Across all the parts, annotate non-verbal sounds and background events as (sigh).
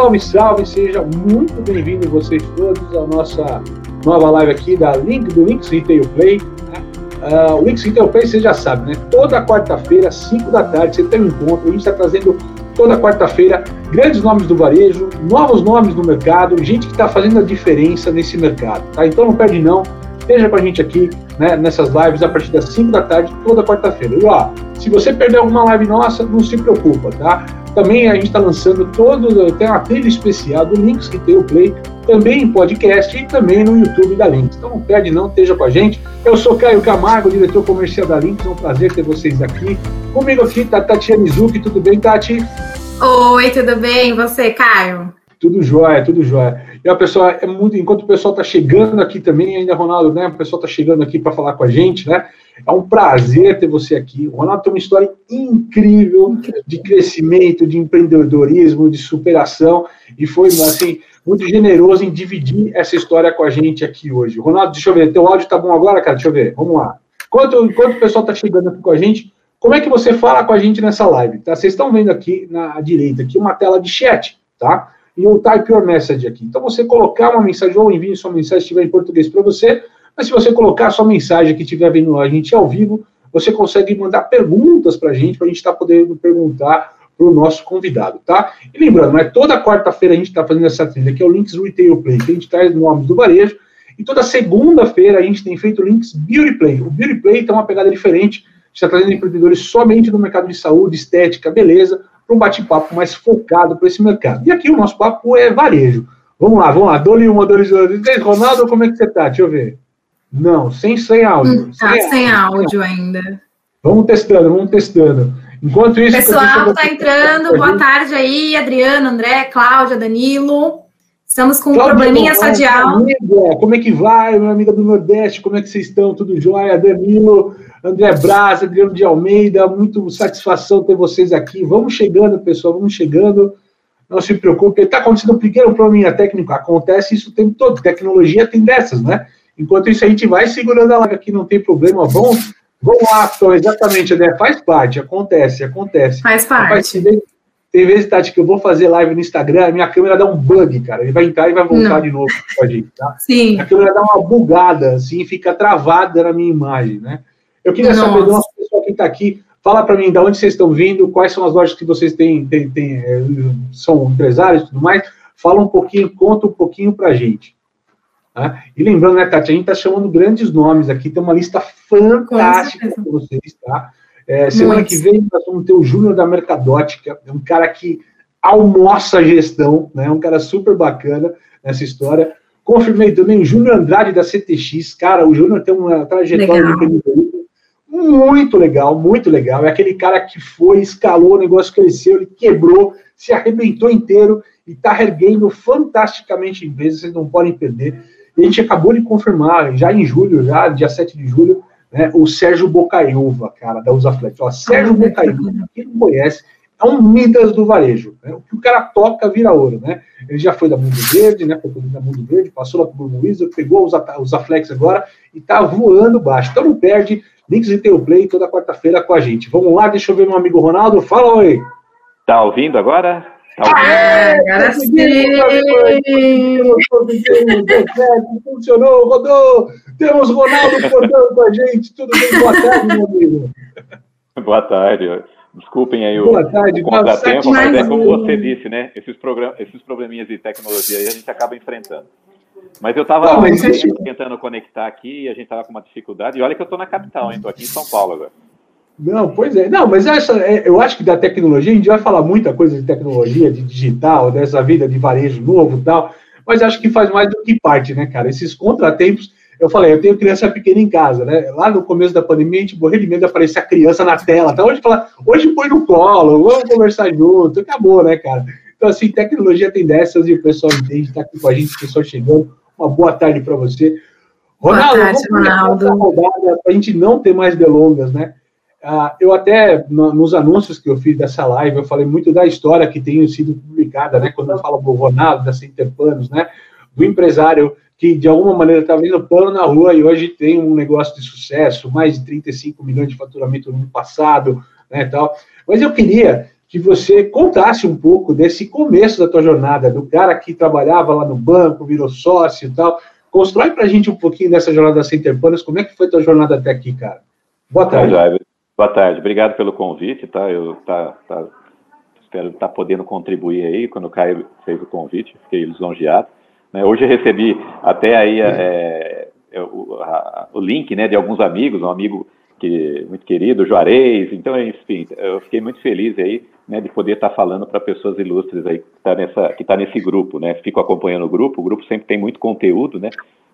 salve, salve! Seja muito bem-vindo vocês todos à nossa nova live aqui da Link, do Links Retail Play. Uh, o Links Retail Play, você já sabe, né? Toda quarta-feira, 5 da tarde, você tem um encontro. A gente está trazendo toda quarta-feira grandes nomes do varejo, novos nomes no mercado, gente que está fazendo a diferença nesse mercado, tá? Então não perde não, esteja com a gente aqui né, nessas lives a partir das 5 da tarde, toda quarta-feira. E ó, se você perder alguma live nossa, não se preocupa, tá? Também a gente está lançando todo, tem uma trilha especial do Links que tem o Play, também em podcast e também no YouTube da Links. Então não perde não, esteja com a gente. Eu sou Caio Camargo, diretor comercial da Links, é um prazer ter vocês aqui. Comigo aqui está Tatiana Mizuki, tudo bem, Tati? Oi, tudo bem? E você, Caio? Tudo jóia, tudo jóia. E o pessoal, é muito, enquanto o pessoal está chegando aqui também, ainda, Ronaldo, né? O pessoal está chegando aqui para falar com a gente, né? É um prazer ter você aqui. O Ronaldo tem uma história incrível de crescimento, de empreendedorismo, de superação, e foi, assim, muito generoso em dividir essa história com a gente aqui hoje. Ronaldo, deixa eu ver, teu áudio tá bom agora, cara? Deixa eu ver, vamos lá. Enquanto, enquanto o pessoal está chegando aqui com a gente, como é que você fala com a gente nessa live? Tá? Vocês estão vendo aqui na direita aqui uma tela de chat, tá? E um type your message aqui. Então, você colocar uma mensagem, ou envie sua mensagem se estiver em português para você, mas se você colocar sua mensagem que estiver vendo a gente ao vivo, você consegue mandar perguntas para a gente, para a gente estar tá podendo perguntar para o nosso convidado, tá? E lembrando, é toda quarta-feira a gente está fazendo essa trilha, que é o Links Retail Play, que a gente traz nomes do varejo, e toda segunda-feira a gente tem feito Links Beauty Play. O Beauty Play tem uma pegada diferente, está trazendo empreendedores somente no mercado de saúde, estética, beleza, para um bate-papo mais focado para esse mercado. E aqui o nosso papo é varejo. Vamos lá, vamos lá. Dole uma, dole dois. Ronaldo, como é que você está? Deixa eu ver. Não, sem, sem áudio. Hum, tá sem, sem áudio ainda. Vamos testando, vamos testando. Enquanto isso. Pessoal, está entrando. Boa tarde aí, Adriano, André, Cláudia, Danilo. Estamos com um probleminha sadial. Como é que vai, minha amiga do Nordeste? Como é que vocês estão? Tudo jóia? Danilo, André Braz, Adriano de Almeida, muito satisfação ter vocês aqui. Vamos chegando, pessoal, vamos chegando. Não se preocupe, está acontecendo um pequeno probleminha técnico, acontece isso o tempo todo. Tecnologia tem dessas, né? Enquanto isso, a gente vai segurando a live aqui, não tem problema. Vamos, vamos lá, então, exatamente, André, faz parte, acontece, acontece. Faz parte. Rapaz, tem, vezes, Tati, que eu vou fazer live no Instagram, minha câmera dá um bug, cara. Ele vai entrar e vai voltar não. de novo com a gente, tá? Sim. A câmera dá uma bugada, assim, fica travada na minha imagem, né? Eu queria Nossa. saber do nosso pessoal que está aqui, fala para mim de onde vocês estão vindo, quais são as lojas que vocês têm, têm, têm é, são empresários e tudo mais. Fala um pouquinho, conta um pouquinho para a gente. Tá? E lembrando, né, Tati, a gente está chamando grandes nomes aqui, tem uma lista fantástica para vocês, tá? É, semana que vem nós vamos ter o Júnior da Mercadótica, é um cara que almoça a gestão, né? Um cara super bacana nessa história. Confirmei também o Júnior Andrade da CTX, cara, o Júnior tem uma trajetória de empreendedorismo muito legal, muito legal. É aquele cara que foi, escalou, o negócio cresceu, ele quebrou, se arrebentou inteiro e está erguendo fantasticamente em vez, vocês não podem perder. E a gente acabou de confirmar, já em julho, já, dia 7 de julho, né, o Sérgio Bocaiúva, cara, da Usaflex. Ó, Sérgio (laughs) Bocaiúva, quem não conhece, é um Midas do varejo. Né? O que o cara toca vira ouro, né? Ele já foi da Mundo Verde, né? Foi da Mundo Verde, passou lá para o Bruno Luiz, pegou os, os Aflex agora e tá voando baixo. Então não perde, Links e Teu Play toda quarta-feira com a gente. Vamos lá, deixa eu ver meu amigo Ronaldo. Fala oi. Tá ouvindo agora? Tá ouvindo? Ah, agora sim! Funcionou, rodou! Temos Ronaldo portando com a gente. Tudo bem? Boa tarde, meu amigo. (laughs) Boa tarde. Desculpem aí o, tarde, o contratempo, mas é como você disse, né? Esses, esses probleminhas de tecnologia aí a gente acaba enfrentando. Mas eu estava tentando conectar aqui e a gente estava com uma dificuldade. E olha que eu estou na capital, hein? Estou aqui em São Paulo agora. Não, pois é. Não, mas essa, é, eu acho que da tecnologia, a gente vai falar muita coisa de tecnologia, de digital, dessa vida de varejo novo e tal, mas acho que faz mais do que parte, né, cara? Esses contratempos eu falei, eu tenho criança pequena em casa, né? Lá no começo da pandemia, a gente morreu de medo de aparecer a criança na tela. Então, hoje, fala, hoje põe no colo, vamos conversar junto, acabou, né, cara? Então, assim, tecnologia tem dessas e o pessoal entende, está aqui com a gente, o pessoal chegando. Uma boa tarde para você. Ronaldo, boa tarde, vamos para a gente não ter mais delongas, né? Uh, eu até, no, nos anúncios que eu fiz dessa live, eu falei muito da história que tem sido publicada, né? Quando eu falo do Ronaldo, da Centerpanos, né? Do empresário que de alguma maneira está vendo pano na rua e hoje tem um negócio de sucesso, mais de 35 milhões de faturamento no ano passado, né, tal. Mas eu queria que você contasse um pouco desse começo da tua jornada, do cara que trabalhava lá no banco, virou sócio e tal. Constrói para a gente um pouquinho dessa jornada sem Panos. Como é que foi a tua jornada até aqui, cara? Boa tarde. Boa tarde. Obrigado pelo convite, tá? Eu tá, tá espero estar tá podendo contribuir aí quando o Caio fez o convite. Fiquei lisonjeado. Né? Hoje eu recebi até aí é, é, o, a, o link, né, de alguns amigos, um amigo que muito querido, Juarez. Então, enfim, eu fiquei muito feliz aí, né, de poder estar falando para pessoas ilustres aí que está nessa, que tá nesse grupo, né? Fico acompanhando o grupo. O grupo sempre tem muito conteúdo, né?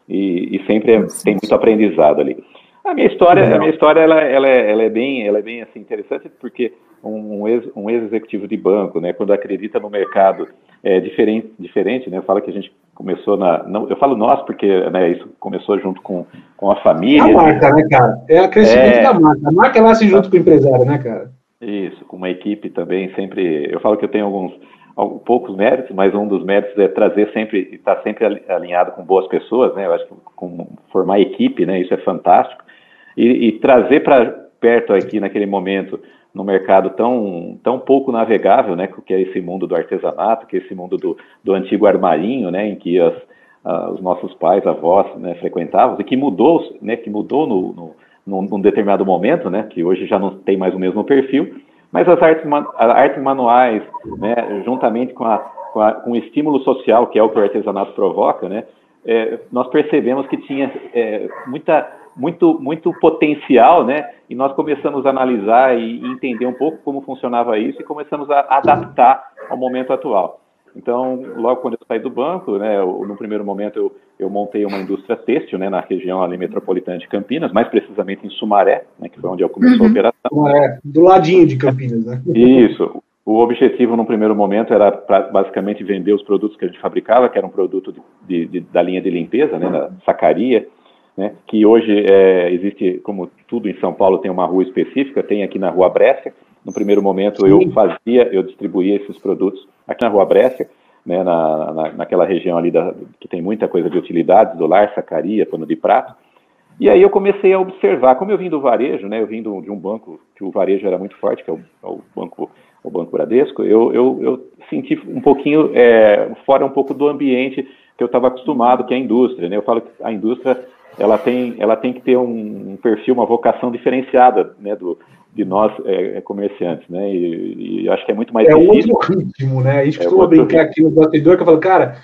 E, e sempre é, tem muito aprendizado ali. A minha história, a minha história, ela, ela, é, ela é bem, ela é bem assim interessante porque um ex, um ex executivo de banco, né, quando acredita no mercado é diferente, diferente, né? Fala que a gente começou na, não, eu falo nós porque né, isso começou junto com, com a família. É a marca, né, cara? É o crescimento é, da marca. A marca nasce junto com o empresário, né, cara? Isso, com uma equipe também sempre. Eu falo que eu tenho alguns, alguns poucos méritos, mas um dos méritos é trazer sempre, estar sempre alinhado com boas pessoas, né? Eu acho que com, formar equipe, né? Isso é fantástico e, e trazer para perto aqui naquele momento no mercado tão, tão pouco navegável, né, que é esse mundo do artesanato, que é esse mundo do, do antigo armarinho, né, em que as, os nossos pais, avós, né, frequentavam, e que mudou, né, que mudou no, no, num, num, determinado momento, né, que hoje já não tem mais o mesmo perfil, mas as artes, artes manuais, né, juntamente com, a, com, a, com o estímulo social, que é o que o artesanato provoca, né, é, nós percebemos que tinha é, muita muito, muito potencial, né? E nós começamos a analisar e entender um pouco como funcionava isso e começamos a adaptar ao momento atual. Então, logo quando eu saí do banco, né, no primeiro momento eu, eu montei uma indústria têxtil, né, na região ali metropolitana de Campinas, mais precisamente em Sumaré, né, que foi onde eu comecei uhum. a operação. É, do ladinho de Campinas, né? Isso. O objetivo no primeiro momento era pra, basicamente vender os produtos que a gente fabricava, que era um produto de, de, de, da linha de limpeza, né, da sacaria, né, que hoje é, existe, como tudo em São Paulo tem uma rua específica, tem aqui na Rua Brescia. No primeiro momento eu fazia, eu distribuía esses produtos aqui na Rua Brescia, né, na, na, naquela região ali da, que tem muita coisa de utilidades, do lar, sacaria, pano de prato. E aí eu comecei a observar, como eu vim do varejo, né, eu vim do, de um banco que o varejo era muito forte, que é o, é o banco o Banco Bradesco, eu, eu, eu senti um pouquinho é, fora um pouco do ambiente que eu estava acostumado, que é a indústria. Né? Eu falo que a indústria ela tem, ela tem que ter um, um perfil, uma vocação diferenciada, né, do, de nós é, é comerciantes, né, e, e, acho que é muito mais é difícil. outro ritmo, né, a gente é costuma brincar ritmo. aqui no batedor, que eu falo, cara,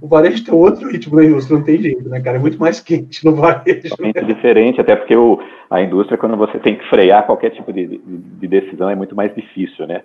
o varejo tem outro ritmo da indústria, não tem jeito, né, cara, é muito mais quente no varejo. Totalmente né? diferente, até porque o, a indústria, quando você tem que frear qualquer tipo de, de, de decisão, é muito mais difícil, né,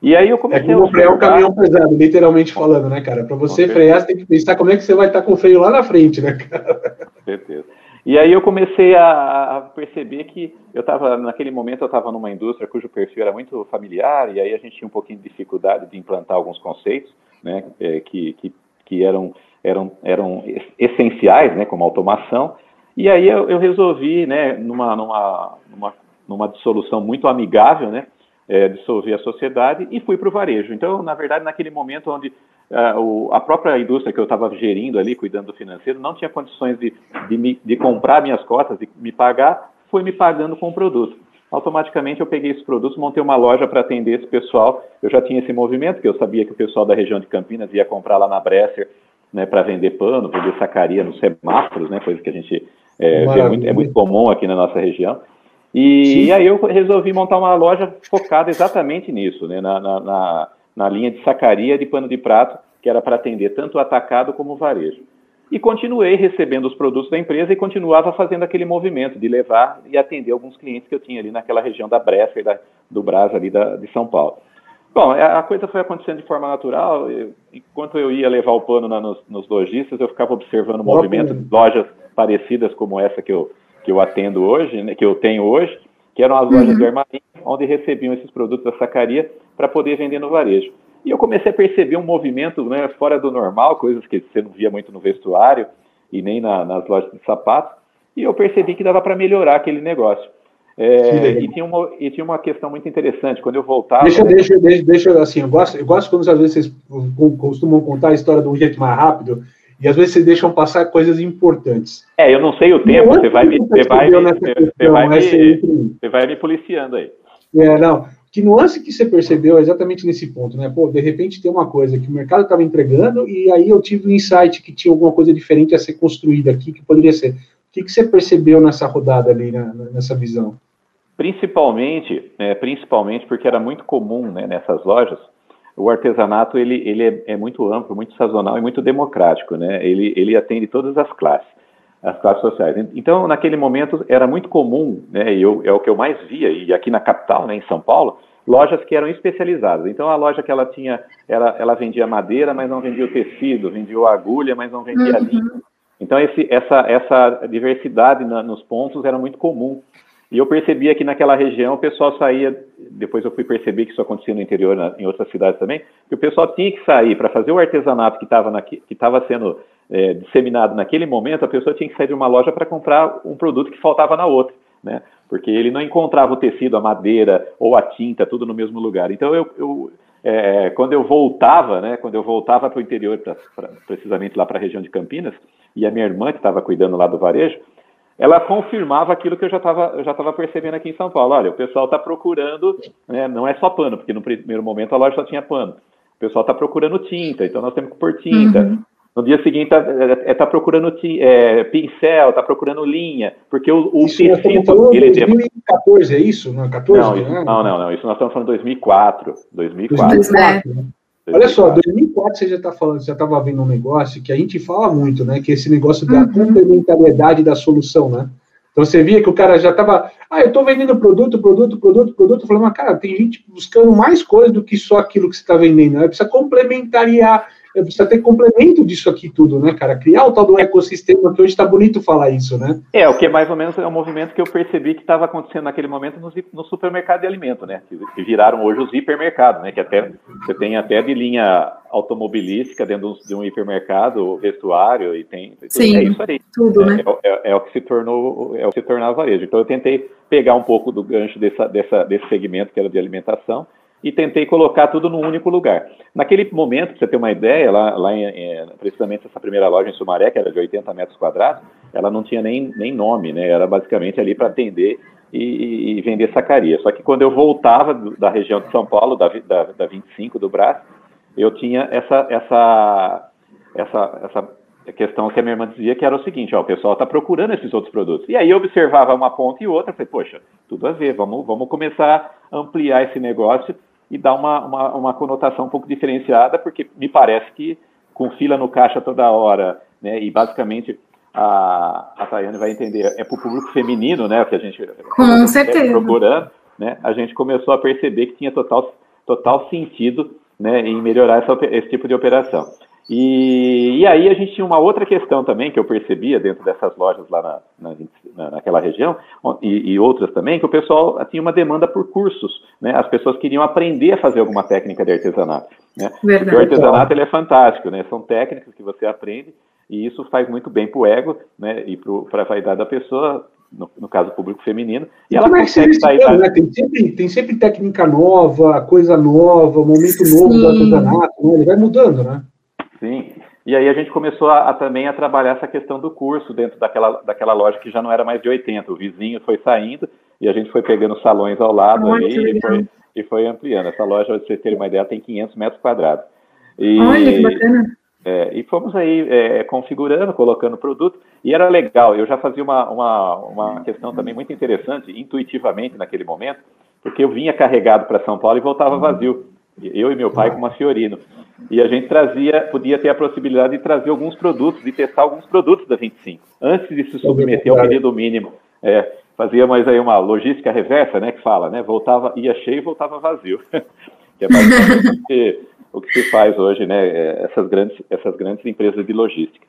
e aí eu comecei é como frear um caminhão pesado, literalmente falando, né, cara? Para você frear, você tem que pensar como é que você vai estar com o freio lá na frente, né, cara? Com certeza. E aí eu comecei a, perceber que eu estava, naquele momento, eu estava numa indústria cujo perfil era muito familiar, e aí a gente tinha um pouquinho de dificuldade de implantar alguns conceitos, né, é, que, que, que eram, eram, eram essenciais, né, como automação, e aí eu, eu resolvi, né, numa, numa, numa, numa dissolução muito amigável, né, é, dissolver a sociedade e fui para o varejo. Então, na verdade, naquele momento onde uh, o, a própria indústria que eu estava gerindo ali, cuidando do financeiro, não tinha condições de, de, me, de comprar minhas cotas, de me pagar, foi me pagando com o produto. Automaticamente eu peguei esses produtos, montei uma loja para atender esse pessoal. Eu já tinha esse movimento, que eu sabia que o pessoal da região de Campinas ia comprar lá na Bresser né, para vender pano, vender sacaria nos semáforos, né, coisa que a gente é, muito, é muito comum aqui na nossa região. E, e, aí eu resolvi montar uma loja focada exatamente nisso, né, na, na, na na linha de sacaria de pano de prato, que era para atender tanto o atacado como o varejo. E continuei recebendo os produtos da empresa e continuava fazendo aquele movimento de levar e atender alguns clientes que eu tinha ali naquela região da Brescia e da, do Brás ali da, de São Paulo. Bom, a coisa foi acontecendo de forma natural. Eu, enquanto eu ia levar o pano na, nos, nos lojistas, eu ficava observando o movimento de lojas parecidas como essa que eu, que eu atendo hoje, né, que eu tenho hoje, que eram as lojas uhum. de armarinho, onde recebiam esses produtos da sacaria para poder vender no varejo. E eu comecei a perceber um movimento né, fora do normal, coisas que você não via muito no vestuário e nem na, nas lojas de sapatos, e eu percebi que dava para melhorar aquele negócio. É, e, tinha uma, e tinha uma questão muito interessante, quando eu voltava... Deixa, deixa, deixa, deixa assim, eu gosto, eu gosto quando às vezes vocês costumam contar a história de um jeito mais rápido, e às vezes vocês deixam passar coisas importantes. É, eu não sei o tempo, você vai me, você vai, me, você vai me, você vai me policiando aí. É, não. Que nuance que você percebeu exatamente nesse ponto, né? Pô, de repente tem uma coisa que o mercado estava entregando e aí eu tive um insight que tinha alguma coisa diferente a ser construída aqui, que poderia ser. O que, que você percebeu nessa rodada ali, na, nessa visão? Principalmente, é, principalmente porque era muito comum né, nessas lojas, o artesanato ele, ele é, é, muito amplo, muito sazonal e muito democrático, né? Ele, ele atende todas as classes, as classes sociais. Então, naquele momento era muito comum, né? E eu, é o que eu mais via e aqui na capital, né, em São Paulo, lojas que eram especializadas. Então, a loja que ela tinha, ela, ela vendia madeira, mas não vendia o tecido, vendia a agulha, mas não vendia a linha. Uhum. Então, esse, essa, essa diversidade na, nos pontos era muito comum. E eu percebia que naquela região o pessoal saía, depois eu fui perceber que isso acontecia no interior, na, em outras cidades também, que o pessoal tinha que sair para fazer o artesanato que estava sendo é, disseminado naquele momento, a pessoa tinha que sair de uma loja para comprar um produto que faltava na outra, né? Porque ele não encontrava o tecido, a madeira ou a tinta, tudo no mesmo lugar. Então eu, eu é, quando eu voltava, né? Quando eu voltava para o interior, pra, pra, precisamente lá para a região de Campinas, e a minha irmã que estava cuidando lá do varejo, ela confirmava aquilo que eu já estava já percebendo aqui em São Paulo. Olha, o pessoal está procurando, né, não é só pano, porque no primeiro momento a loja só tinha pano. O pessoal está procurando tinta, então nós temos que pôr tinta. Uhum. No dia seguinte está é, tá procurando é, pincel, está procurando linha, porque o, o isso tecido. Ele 2014, é isso? Não, 14, não, isso, né? não, não, não, Isso nós estamos falando de 2004. 2004. 2004 né? Olha só, 2004 você já está falando, já estava vendo um negócio que a gente fala muito, né? Que é esse negócio da uhum. complementariedade da solução, né? Então você via que o cara já estava, ah, eu estou vendendo produto, produto, produto, produto, falando, mas cara, tem gente buscando mais coisa do que só aquilo que você está vendendo, né? Precisa complementariar precisa ter complemento disso aqui tudo, né, cara? Criar o tal do ecossistema, que hoje está bonito falar isso, né? É, o que é mais ou menos é um movimento que eu percebi que estava acontecendo naquele momento no, no, supermercado de alimento, né? Que, viraram hoje os hipermercados, né? Que até você tem até de linha automobilística dentro de um hipermercado, vestuário e tem. Sim, é isso aí. Tudo, é, né? É, é, é, o que se tornou, é o que se tornava varejo. Então eu tentei pegar um pouco do gancho dessa, dessa, desse segmento que era de alimentação e tentei colocar tudo num único lugar. Naquele momento, para você ter uma ideia, lá, lá em, em, precisamente essa primeira loja em Sumaré, que era de 80 metros quadrados, ela não tinha nem, nem nome, né? Era basicamente ali para atender e, e, vender sacaria. Só que quando eu voltava do, da região de São Paulo, da, da, da 25 do Brás, eu tinha essa, essa, essa, essa questão que a minha irmã dizia que era o seguinte, ó, o pessoal está procurando esses outros produtos. E aí eu observava uma ponta e outra, falei, poxa, tudo a ver, vamos, vamos começar a ampliar esse negócio e dá uma, uma, uma, conotação um pouco diferenciada, porque me parece que com fila no caixa toda hora, né, e basicamente a, a Tayane vai entender, é para o público feminino, né, que a gente com certeza. procurando, né, a gente começou a perceber que tinha total, total sentido né, em melhorar essa, esse tipo de operação. E, e, aí a gente tinha uma outra questão também que eu percebia dentro dessas lojas lá na, na, naquela região e, e, outras também, que o pessoal tinha uma demanda por cursos, né? As pessoas queriam aprender a fazer alguma técnica de artesanato, né? Verdade. o artesanato ele é fantástico, né? São técnicas que você aprende e isso faz muito bem para o ego, né? E para a vaidade da pessoa, no, no, caso público feminino, e, e ela é consegue sair. Tá? Né? Tem, sempre, tem sempre técnica nova, coisa nova, momento novo Sim. do artesanato, né? Ele vai mudando, né? Sim. E aí a gente começou a, a, também a trabalhar essa questão do curso dentro daquela, daquela loja que já não era mais de 80. O vizinho foi saindo e a gente foi pegando salões ao lado ali e foi, e foi, ampliando. Essa loja, para vocês terem uma ideia, tem 500 metros quadrados. E, Olha, que bacana. É, e fomos aí é, configurando, colocando produto, e era legal. Eu já fazia uma, uma, uma questão também muito interessante, intuitivamente naquele momento, porque eu vinha carregado para São Paulo e voltava vazio. Eu e meu pai com uma Fiorino. E a gente trazia, podia ter a possibilidade de trazer alguns produtos, de testar alguns produtos da 25, antes de se submeter ao pedido mínimo. É, fazíamos aí uma logística reversa, né, que fala, né, voltava, ia cheio e voltava vazio. (laughs) que é basicamente o que se faz hoje, né, é, essas grandes, essas grandes empresas de logística.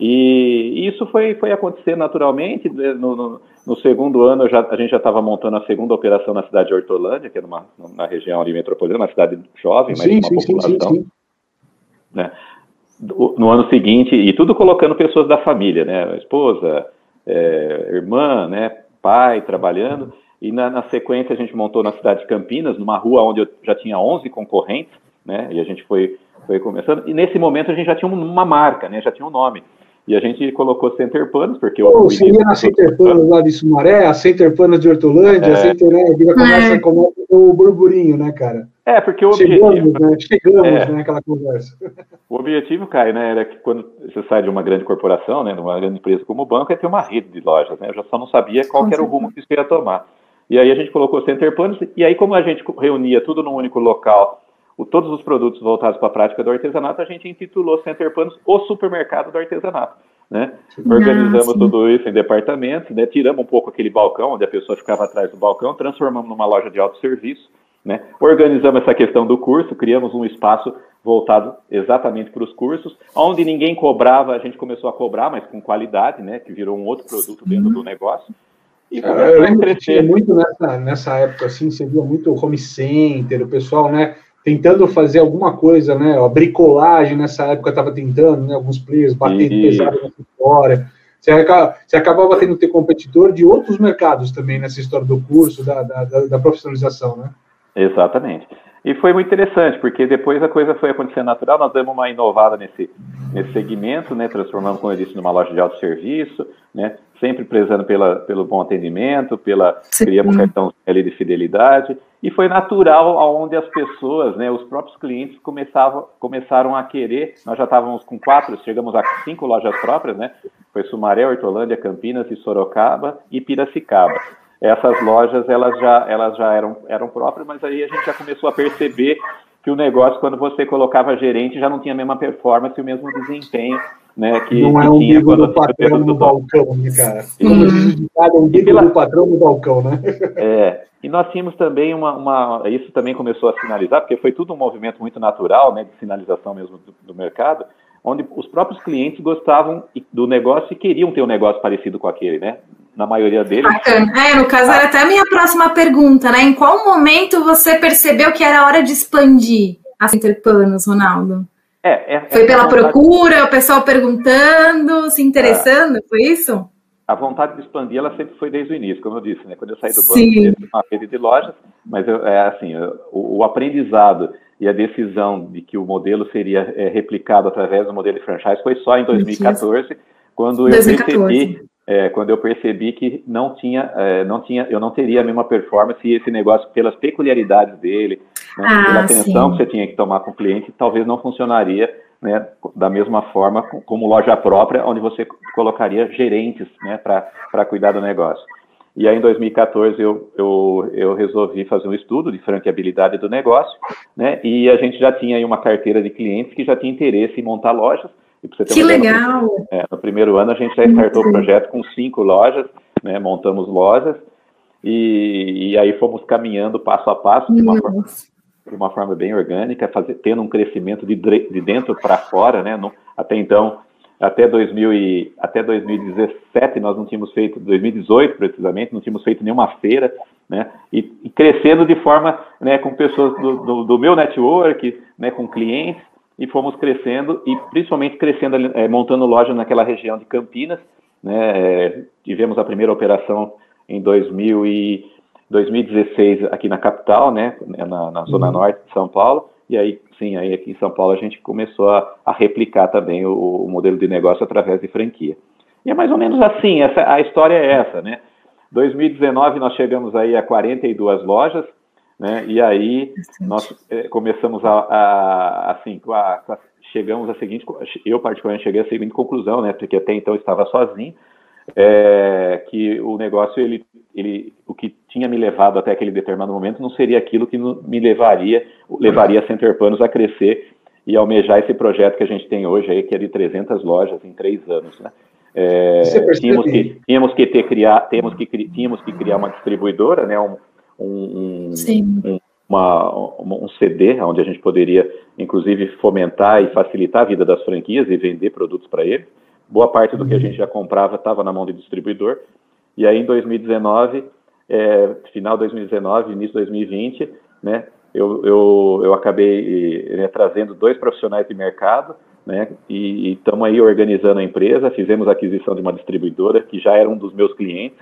E isso foi, foi acontecer naturalmente. Né, no, no, no segundo ano, já, a gente já estava montando a segunda operação na cidade de Hortolândia, que é numa, na região ali metropolitana, uma cidade jovem, mas sim, uma sim, população. Sim, né? No ano seguinte, e tudo colocando pessoas da família, né? Esposa, é, irmã, né? pai trabalhando. E na, na, sequência a gente montou na cidade de Campinas, numa rua onde eu já tinha 11 concorrentes, né? E a gente foi, foi começando. E nesse momento a gente já tinha uma marca, né? Já tinha um nome. E a gente colocou Center Panos, porque Pô, o. Você ia na Center Panos lá de Sumaré, a Center Panos de Hortolândia, é. a Center, né? Vira começa, é. começa com o burburinho, né, cara? É, porque o Chegamos, objetivo. Né? Chegamos, é, naquela conversa. O objetivo, Caio, né, era que quando você sai de uma grande corporação, né, de uma grande empresa como o banco, é ter uma rede de lojas, né? Eu já só não sabia qual era o rumo que isso ia tomar. E aí a gente colocou Center Panos, e aí como a gente reunia tudo num único local, o, todos os produtos voltados para a prática do artesanato, a gente intitulou Center Panos o supermercado do artesanato. Né? Organizamos tudo isso em departamentos, né? tiramos um pouco aquele balcão, onde a pessoa ficava atrás do balcão, transformamos numa loja de autosserviço, né? organizamos essa questão do curso, criamos um espaço voltado exatamente para os cursos, onde ninguém cobrava, a gente começou a cobrar, mas com qualidade, né? que virou um outro produto dentro do negócio. E é, eu lembro que tinha muito nessa, nessa época, assim, você via muito home center, o pessoal, né, tentando fazer alguma coisa, né? A bricolagem nessa época estava tentando, né? Alguns players batendo e... pesado nessa história. Você, acaba, você acabava tendo que ter competidor de outros mercados também nessa história do curso, da, da, da profissionalização, né? Exatamente. E foi muito interessante, porque depois a coisa foi acontecendo natural, nós demos uma inovada nesse, nesse segmento, né, transformando, como eu disse, numa loja de autosserviço, né, sempre prezando pela, pelo bom atendimento, pela criamos um cartão L de fidelidade, e foi natural aonde as pessoas, né, os próprios clientes começavam, começaram a querer, nós já estávamos com quatro, chegamos a cinco lojas próprias, né, foi Sumaré, Hortolândia, Campinas e Sorocaba e Piracicaba. Essas lojas elas já, elas já eram, eram próprias, mas aí a gente já começou a perceber que o negócio, quando você colocava gerente, já não tinha a mesma performance e o mesmo desempenho né, que, não que é um tinha quando do patrão no balcão, né, cara? Como é um do patrão no balcão, né? É, e nós tínhamos também uma, uma, isso também começou a sinalizar, porque foi tudo um movimento muito natural, né, de sinalização mesmo do, do mercado, onde os próprios clientes gostavam do negócio e queriam ter um negócio parecido com aquele, né? Na maioria deles. Bacana. É, no caso, era até a minha próxima pergunta, né? Em qual momento você percebeu que era hora de expandir a Center Panos, Ronaldo? É, é, foi pela vontade... procura, o pessoal perguntando, se interessando, é. foi isso? A vontade de expandir, ela sempre foi desde o início, como eu disse, né? Quando eu saí do banco, eu uma rede de lojas, mas eu, é assim, o, o aprendizado e a decisão de que o modelo seria é, replicado através do modelo de franchise foi só em 2014, quando 2014. eu percebi é, quando eu percebi que não tinha, é, não tinha, eu não teria a mesma performance e esse negócio pelas peculiaridades dele, né, ah, pela atenção sim. que você tinha que tomar com o cliente, talvez não funcionaria né, da mesma forma como loja própria, onde você colocaria gerentes né, para cuidar do negócio. E aí, em 2014, eu, eu, eu resolvi fazer um estudo de franqueabilidade do negócio, né? E a gente já tinha aí uma carteira de clientes que já tinha interesse em montar lojas. que legal! No, é, no, primeiro ano, a gente já startou o projeto com cinco lojas, né? Montamos lojas e, e aí fomos caminhando passo a passo de uma, forma, de uma forma bem orgânica, fazer, tendo um crescimento de, de dentro para fora, né? Até então, até, 2000 e, até 2017 nós não tínhamos feito, 2018 precisamente, não tínhamos feito nenhuma feira, né, e, e crescendo de forma, né, com pessoas do, do, do, meu network, né, com clientes, e fomos crescendo, e principalmente crescendo, é, montando loja naquela região de Campinas, né, é, tivemos a primeira operação em 2000 e 2016 aqui na capital, né, na, na zona uhum. norte de São Paulo, e aí, sim, aí aqui em São Paulo a gente começou a, a replicar também o, o, modelo de negócio através de franquia. E é mais ou menos assim, essa, a história é essa, né? 2019 nós chegamos aí a 42 lojas, né? E aí nós é, começamos a, a assim, a, a, chegamos a seguinte, eu particularmente cheguei à seguinte conclusão, né? Porque até então eu estava sozinho, é, que o negócio ele, ele, o que tinha me levado até aquele determinado momento não seria aquilo que me levaria, levaria a Center Panos a crescer e almejar esse projeto que a gente tem hoje aí, que é de 300 lojas em três anos, né? É, tínhamos, que, tínhamos que ter criar, temos que tínhamos que criar uma distribuidora, né? Um, um, um, uma, um CD onde a gente poderia, inclusive, fomentar e facilitar a vida das franquias e vender produtos para eles. Boa parte do que a uhum. gente já comprava estava na mão do distribuidor. E aí, em 2019, é, final de 2019, início de 2020, né, eu, eu, eu acabei né, trazendo dois profissionais de mercado, né, e estamos aí organizando a empresa, fizemos a aquisição de uma distribuidora que já era um dos meus clientes,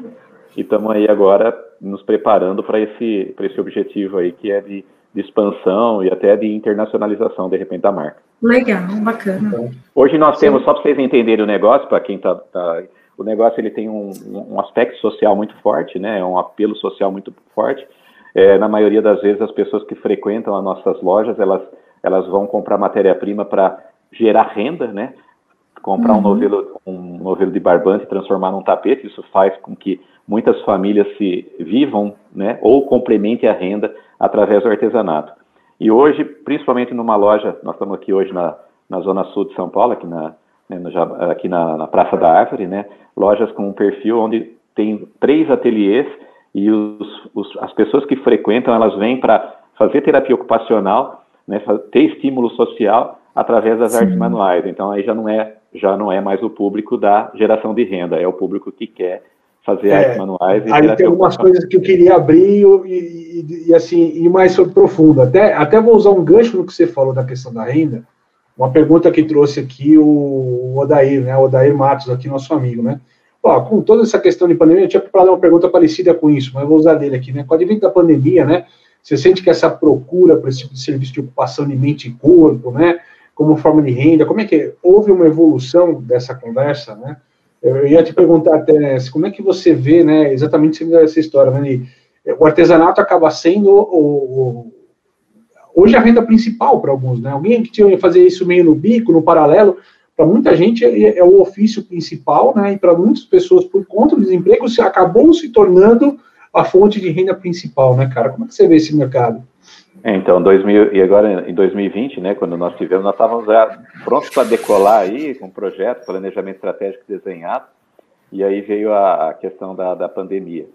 e estamos aí agora nos preparando para esse, esse objetivo aí, que é de, de expansão e até de internacionalização, de repente, da marca. Legal, bacana. Então, hoje nós temos, só para vocês entenderem o negócio, para quem está... Tá, o negócio ele tem um, um, aspecto social muito forte, né? É um apelo social muito forte. É, na maioria das vezes, as pessoas que frequentam as nossas lojas, elas, elas vão comprar matéria-prima para gerar renda, né? Comprar uhum. um, novelo, um novelo de barbante e transformar num tapete, isso faz com que muitas famílias se vivam, né? Ou complementem a renda através do artesanato. E hoje, principalmente numa loja, nós estamos aqui hoje na, na Zona Sul de São Paulo, aqui na, né, no, aqui na, na, Praça da Árvore, né? Lojas com um perfil onde tem três ateliês e os, os, as pessoas que frequentam, elas vêm para fazer terapia ocupacional, né? ter estímulo social através das Sim. artes manuais. Então aí já não é já não é mais o público da geração de renda, é o público que quer fazer é, artes manuais. E aí tem algumas coisas que eu queria abrir e, e, e, assim, ir mais sobre profundo. Até, até vou usar um gancho no que você falou da questão da renda. Uma pergunta que trouxe aqui o Odair, né? O Odair Matos, aqui, nosso amigo, né? Ó, com toda essa questão de pandemia, eu tinha preparado uma pergunta parecida com isso, mas eu vou usar dele aqui, né? Com o advento da pandemia, né? Você sente que essa procura por esse tipo de serviço de ocupação de mente e corpo, né? Como forma de renda, como é que é? houve uma evolução dessa conversa, né? Eu ia te perguntar até, né, como é que você vê, né, exatamente essa história, né, o artesanato acaba sendo o, o, hoje a renda principal para alguns, né, alguém que tinha que fazer isso meio no bico, no paralelo, para muita gente é, é, o ofício principal, né, e para muitas pessoas, por conta do desemprego, se acabou se tornando a fonte de renda principal, né, cara, como é que você vê esse mercado? É, então, 2000, e agora em 2020, né, quando nós tivemos, nós estávamos já prontos para decolar aí, com projeto, planejamento estratégico desenhado, e aí veio a questão da, da pandemia.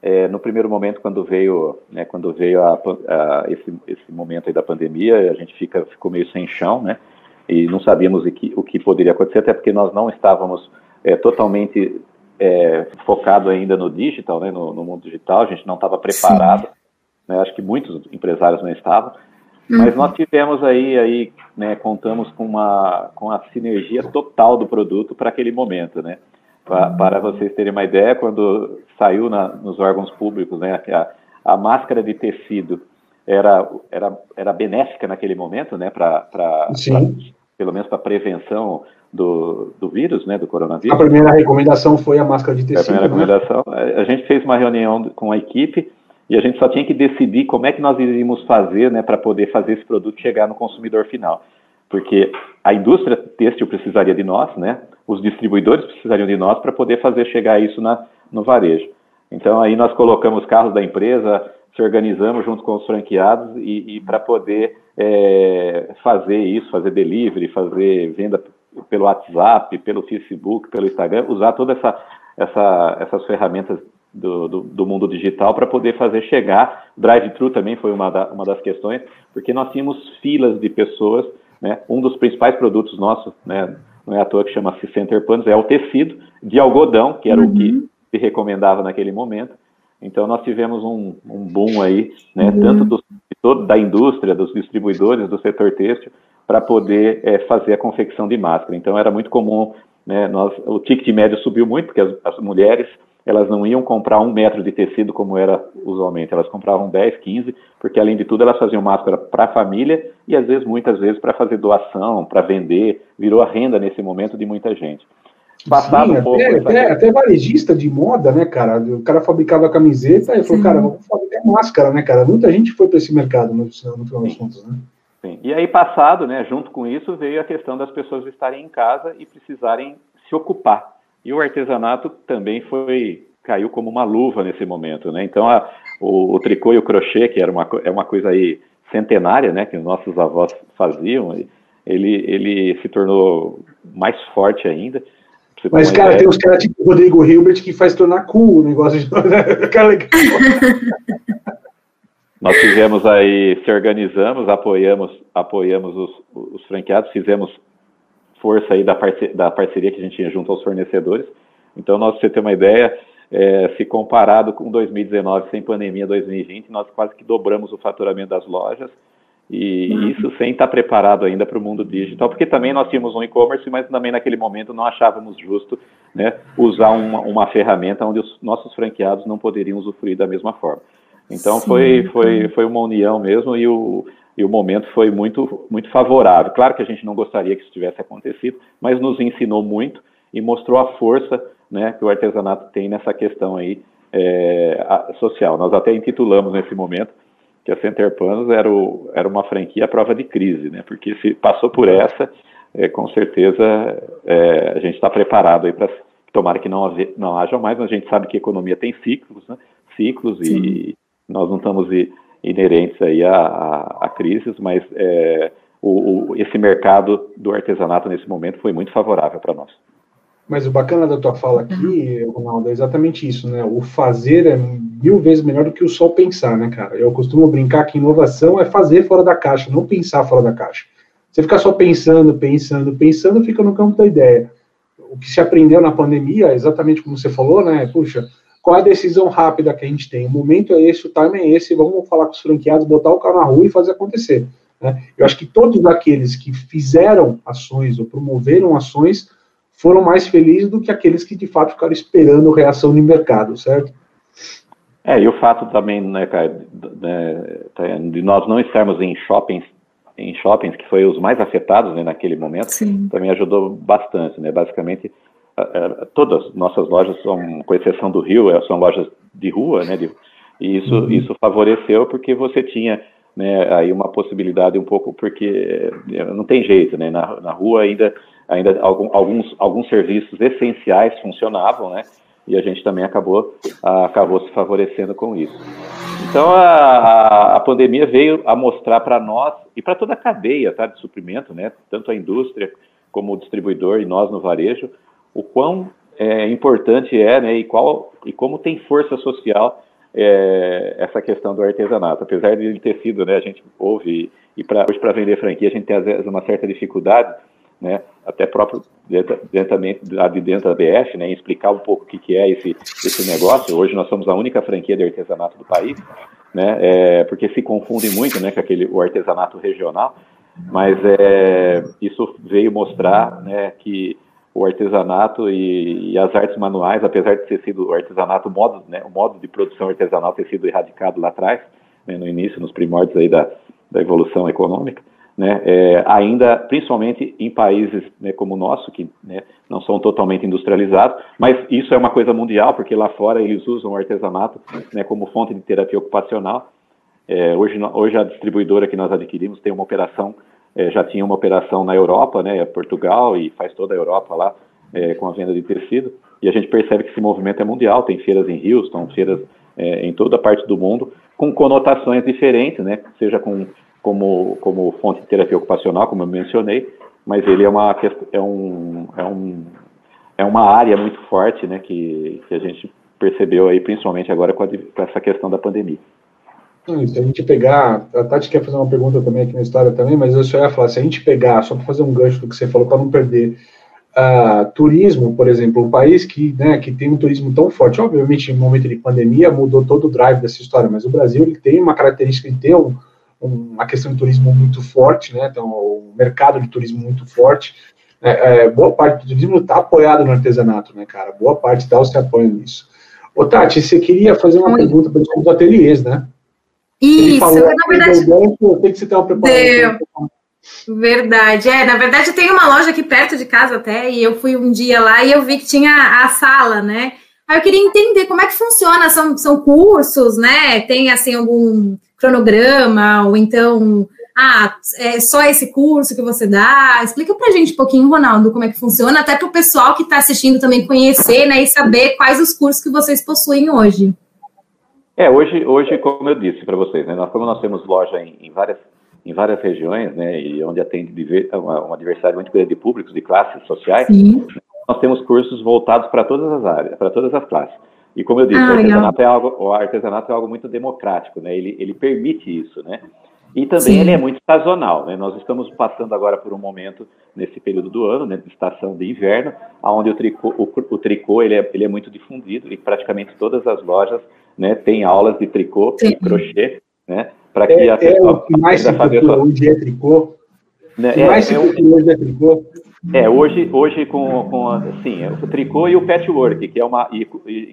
É, no primeiro momento, quando veio, né, quando veio a, a, esse, esse momento aí da pandemia, a gente fica, ficou meio sem chão, né, e não sabíamos o que, o que poderia acontecer, até porque nós não estávamos é, totalmente é, focado ainda no digital, né, no, no, mundo digital, a gente não estava preparado. Sim né? acho que muitos empresários não estavam, mas nós tivemos aí, aí né, contamos com, uma, com a sinergia total do produto para aquele momento, né? Pra, para vocês terem uma ideia, quando saiu na, nos órgãos públicos, né, a, a máscara de tecido era, era, era benéfica naquele momento, né, para pelo menos para prevenção do, do vírus, né, do coronavírus. A primeira recomendação foi a máscara de tecido. A primeira né? recomendação, a gente fez uma reunião com a equipe e a gente só tinha que decidir como é que nós iríamos fazer né, para poder fazer esse produto chegar no consumidor final. Porque a indústria têxtil precisaria de nós, né, os distribuidores precisariam de nós para poder fazer chegar isso na, no varejo. Então aí nós colocamos carros da empresa, se organizamos junto com os franqueados e, e para poder é, fazer isso, fazer delivery, fazer venda pelo WhatsApp, pelo Facebook, pelo Instagram, usar todas essa, essa, essas ferramentas do, do, do mundo digital para poder fazer chegar. Drive-thru também foi uma, da, uma das questões, porque nós tínhamos filas de pessoas. Né? Um dos principais produtos nossos, né, não é à toa que chama-se Center Panos, é o tecido de algodão, que era uhum. o que uhum. se recomendava naquele momento. Então nós tivemos um, um boom aí, né, uhum. tanto do, todo, da indústria, dos distribuidores, do setor têxtil, para poder é, fazer a confecção de máscara. Então era muito comum, né, nós, o ticket médio subiu muito, porque as, as mulheres elas não iam comprar um metro de tecido como era usualmente, elas compravam 10, 15, porque além de tudo elas faziam máscara para a família e às vezes, muitas vezes, para fazer doação, para vender, virou a renda nesse momento de muita gente. Passado Sim, um pouco. Até, até, até, varejista de moda, né, cara? O cara fabricava camiseta e falou, Sim. cara, vamos fabricar máscara, né, cara? Muita gente foi para esse mercado no, no final das contas, né? Sim. E aí, passado, né, junto com isso, veio a questão das pessoas estarem em casa e precisarem se ocupar e o artesanato também foi caiu como uma luva nesse momento, né? Então a, o, o, tricô e o crochê, que era uma, é uma coisa aí centenária, né, que os nossos avós faziam, ele, ele se tornou mais forte ainda. Mas, cara, ideia. tem os caras tipo Rodrigo Hilbert que faz tornar cool o negócio de. (laughs) Nós fizemos aí, se organizamos, apoiamos, apoiamos os, os franqueados, fizemos força aí da, parce da parceria que a gente tinha junto aos fornecedores. Então, nós, você ter uma ideia, é, se comparado com 2019, sem pandemia 2020, nós quase que dobramos o faturamento das lojas, e uhum. isso sem estar preparado ainda para o mundo digital, porque também nós tínhamos um e-commerce, mas também naquele momento não achávamos justo né, usar uma, uma ferramenta onde os nossos franqueados não poderiam usufruir da mesma forma. Então foi, foi, foi uma união mesmo e o, e o momento foi muito, muito favorável. Claro que a gente não gostaria que isso tivesse acontecido, mas nos ensinou muito e mostrou a força né, que o artesanato tem nessa questão aí é, social. Nós até intitulamos nesse momento que a Center Panos era, o, era uma franquia à prova de crise, né, porque se passou por essa, é, com certeza é, a gente está preparado aí para tomara que não, não haja mais, mas a gente sabe que a economia tem ciclos, né, ciclos Sim. e nós não estamos inerentes aí a, a, a crises, mas é, o, o, esse mercado do artesanato nesse momento foi muito favorável para nós. Mas o bacana da tua fala aqui, Ronaldo, é exatamente isso, né? O fazer é mil vezes melhor do que o só pensar, né, cara? Eu costumo brincar que inovação é fazer fora da caixa, não pensar fora da caixa. Você ficar só pensando, pensando, pensando, fica no campo da ideia. O que se aprendeu na pandemia, exatamente como você falou, né? Puxa, qual é a decisão rápida que a gente tem? O momento é esse, o time é esse, vamos falar com os franqueados, botar o carro na rua e fazer acontecer. Né? Eu acho que todos aqueles que fizeram ações ou promoveram ações foram mais felizes do que aqueles que de fato ficaram esperando reação no mercado, certo? É, e o fato também, né, cara, de nós não estarmos em shoppings, em shoppings que foi os mais afetados né, naquele momento, Sim. também ajudou bastante, né? Basicamente, todas nossas lojas são, com exceção do Rio, é, são lojas de rua, né? De, e isso, uhum. isso favoreceu porque você tinha né, aí uma possibilidade um pouco, porque não tem jeito, né? Na, na rua ainda ainda algum, alguns, alguns serviços essenciais funcionavam, né? E a gente também acabou, acabou se favorecendo com isso. Então a, a pandemia veio a mostrar para nós e para toda a cadeia tá, de suprimento, né? Tanto a indústria como o distribuidor e nós no varejo, o quão é, importante é, né? E qual e como tem força social é, essa questão do artesanato. Apesar de ele ter sido, né? A gente ouve e para hoje para vender franquia a gente tem às vezes uma certa dificuldade né, até próprio dentro, dentro, de dentro da BF, né, em explicar um pouco o que, que é esse, esse negócio. Hoje nós somos a única franquia de artesanato do país, né, é, porque se confunde muito né, com aquele, o artesanato regional, mas é, isso veio mostrar né, que o artesanato e, e, as artes manuais, apesar de ter sido o artesanato, o modo, né, o modo de produção artesanal ter sido erradicado lá atrás, né, no início, nos primórdios aí da, da evolução econômica, né, é, ainda, principalmente em países né, como o nosso, que né, não são totalmente industrializados, mas isso é uma coisa mundial, porque lá fora eles usam o artesanato né, como fonte de terapia ocupacional. É, hoje, hoje a distribuidora que nós adquirimos tem uma operação, é, já tinha uma operação na Europa, né, Portugal, e faz toda a Europa lá é, com a venda de tecido, e a gente percebe que esse movimento é mundial, tem feiras em Houston, feiras é, em toda a parte do mundo, com conotações diferentes, né, seja com como, como fonte de terapia ocupacional, como eu mencionei, mas ele é uma, é um, é um, é uma área muito forte, né, que, que a gente percebeu aí, principalmente agora com, a, com essa questão da pandemia. Se a gente pegar, a Tati quer fazer uma pergunta também aqui na história também, mas eu só ia falar, se a gente pegar, só para fazer um gancho do que você falou, para não perder, uh, turismo, por exemplo, um país que, né, que tem um turismo tão forte, obviamente, no momento de pandemia mudou todo o drive dessa história, mas o Brasil ele tem uma característica de ter um, uma questão de turismo muito forte, né? Então, o mercado de turismo muito forte. É, é, boa parte do turismo está apoiado no artesanato, né, cara? Boa parte o seu apoio nisso. Ô, Tati, você queria fazer uma Oi. pergunta para os ateliês, né? Isso, falou, na verdade. Deu, tem que você ter uma preparação. Verdade, é, na verdade tem uma loja aqui perto de casa até, e eu fui um dia lá e eu vi que tinha a sala, né? Aí eu queria entender como é que funciona, são, são cursos, né? Tem assim algum cronograma, ou então, ah, é só esse curso que você dá? Explica pra gente um pouquinho, Ronaldo, como é que funciona, até para o pessoal que está assistindo também conhecer, né, e saber quais os cursos que vocês possuem hoje. É, hoje, hoje como eu disse para vocês, né, nós, como nós temos loja em, em, várias, em várias regiões, né, e onde atende uma, uma diversidade muito grande de públicos, de classes sociais, Sim. nós temos cursos voltados para todas as áreas, para todas as classes. E como eu disse, ah, o, artesanato é algo, o artesanato é algo muito democrático, né? Ele, ele permite isso, né? E também Sim. ele é muito sazonal, né? Nós estamos passando agora por um momento nesse período do ano, né, de estação de inverno, onde o tricô, o, o tricô ele é, ele é muito difundido e praticamente todas as lojas, né, têm aulas de tricô Sim. e crochê, né? Para que é, a pessoa é o que mais se fazer sua... hoje é tricô. Né? O que é, mais se é, hoje é tricô. É, hoje, hoje com, com assim, o tricô e o patchwork, que é uma, e,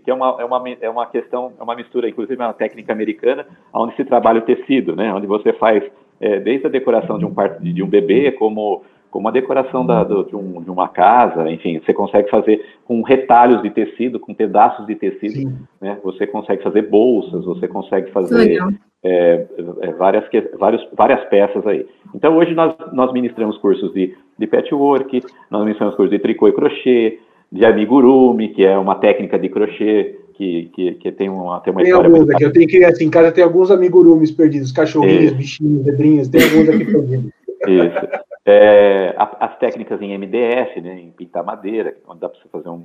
que é uma, é uma, é uma questão, é uma mistura, inclusive é uma técnica americana, onde se trabalha o tecido, né? Onde você faz é, desde a decoração de um parto de um bebê, como como a decoração da, do, de, um, de, uma casa, enfim, você consegue fazer com retalhos de tecido, com pedaços de tecido, né? Você consegue fazer bolsas, você consegue fazer é, é, várias, várias, várias peças aí. Então, hoje nós, nós ministramos cursos de, de patchwork, nós ministramos cursos de tricô e crochê, de amigurumi, que é uma técnica de crochê que, que, que tem uma, tem uma tem história. Alguns aqui, eu tenho que assim, em casa tem alguns amigurumis perdidos, cachorrinhos, é. bichinhos, zebrinhas, tem alguns aqui perdidos. Isso. É, as técnicas em MDF, né, em pintar madeira, onde dá para você fazer um,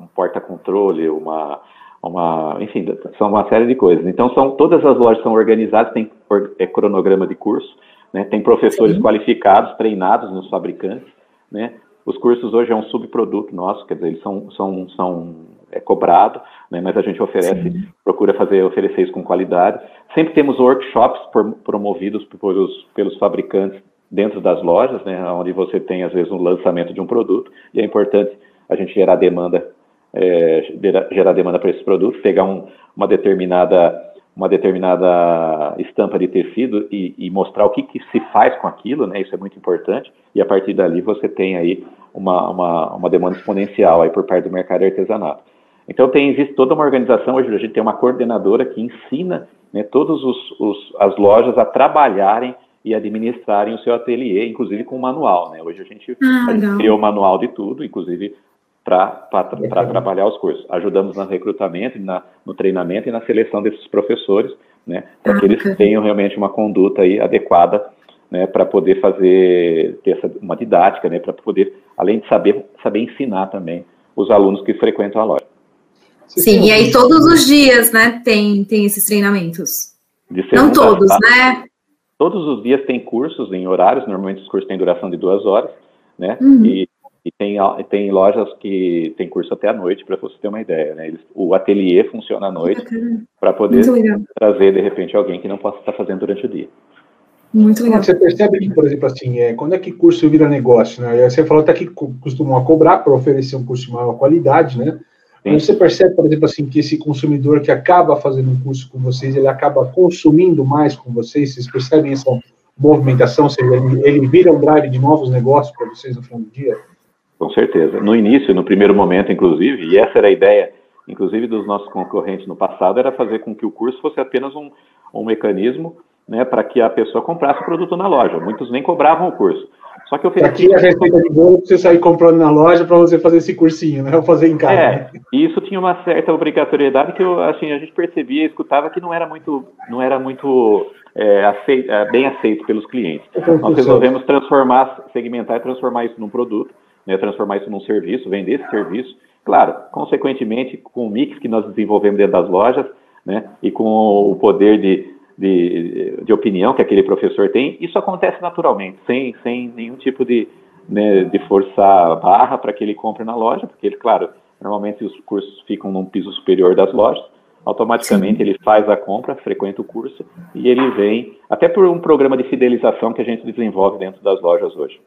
um porta-controle, uma, uma, enfim, são uma série de coisas. Então, são todas as lojas são organizadas, tem é, cronograma de curso, né, tem professores Sim. qualificados, treinados nos fabricantes, né. Os cursos hoje é um subproduto nosso, quer dizer, eles são, são, são é cobrado, né, mas a gente oferece, Sim. procura fazer, oferecer isso com qualidade. Sempre temos workshops por, promovidos pelos, pelos fabricantes dentro das lojas, né, onde você tem às vezes um lançamento de um produto e é importante a gente gerar demanda, é, gerar demanda para esse produto, pegar um, uma determinada uma determinada estampa de tecido e, e mostrar o que, que, se faz com aquilo, né? Isso é muito importante. E a partir dali você tem aí uma, uma, uma demanda exponencial aí por parte do mercado artesanato. Então tem existe toda uma organização hoje a gente tem uma coordenadora que ensina né, todas as lojas a trabalharem e administrarem o seu ateliê, inclusive com manual. Né? Hoje a gente, ah, a gente criou o manual de tudo, inclusive para trabalhar os cursos. Ajudamos no recrutamento, na, no treinamento e na seleção desses professores, né, para ah, que eles tenham realmente uma conduta aí adequada né, para poder fazer ter essa, uma didática, né, para poder, além de saber, saber ensinar também os alunos que frequentam a loja. Sim, e aí todos os dias, né, tem, tem esses treinamentos. Não todos, né? Todos os dias tem cursos em horários, normalmente os cursos têm duração de duas horas, né? Uhum. E, e, tem, tem lojas que tem curso até à noite, para você ter uma ideia, né? Eles, o ateliê funciona à noite para poder trazer, de repente, alguém que não possa estar fazendo durante o dia. Muito legal. Você percebe que, por exemplo, assim, é, quando é que curso vira negócio, né? Você falou até que costumam cobrar para oferecer um curso de maior qualidade, né? Mas você percebe, por exemplo, assim, que esse consumidor que acaba fazendo um curso com vocês, ele acaba consumindo mais com vocês? Vocês percebem essa movimentação? Ou seja, ele, ele vira um drive de novos negócios para vocês no final do dia? Com certeza. No início, no primeiro momento, inclusive, e essa era a ideia, inclusive, dos nossos concorrentes no passado, era fazer com que o curso fosse apenas um, um mecanismo né, para que a pessoa comprasse o produto na loja. Muitos nem cobravam o curso. Só que eu fiz Aqui a receita de bolo para você sair comprando na loja para você fazer esse cursinho, né? Ou fazer em casa. É, e isso tinha uma certa obrigatoriedade que eu, assim, a gente percebia, escutava que não era muito, não era muito é, aceito, é, bem aceito pelos clientes. Nós resolvemos transformar, segmentar e transformar isso num produto, né? Transformar isso num serviço, vender esse serviço. Claro, consequentemente, com o mix que nós desenvolvemos dentro das lojas, né? E com o poder de de, de opinião que aquele professor tem, isso acontece naturalmente, sem, sem nenhum tipo de, né, de forçar barra para que ele compre na loja, porque ele, claro, normalmente os cursos ficam num piso superior das lojas, automaticamente Sim. ele faz a compra, frequenta o curso e ele vem, até por um programa de fidelização que a gente desenvolve dentro das lojas hoje.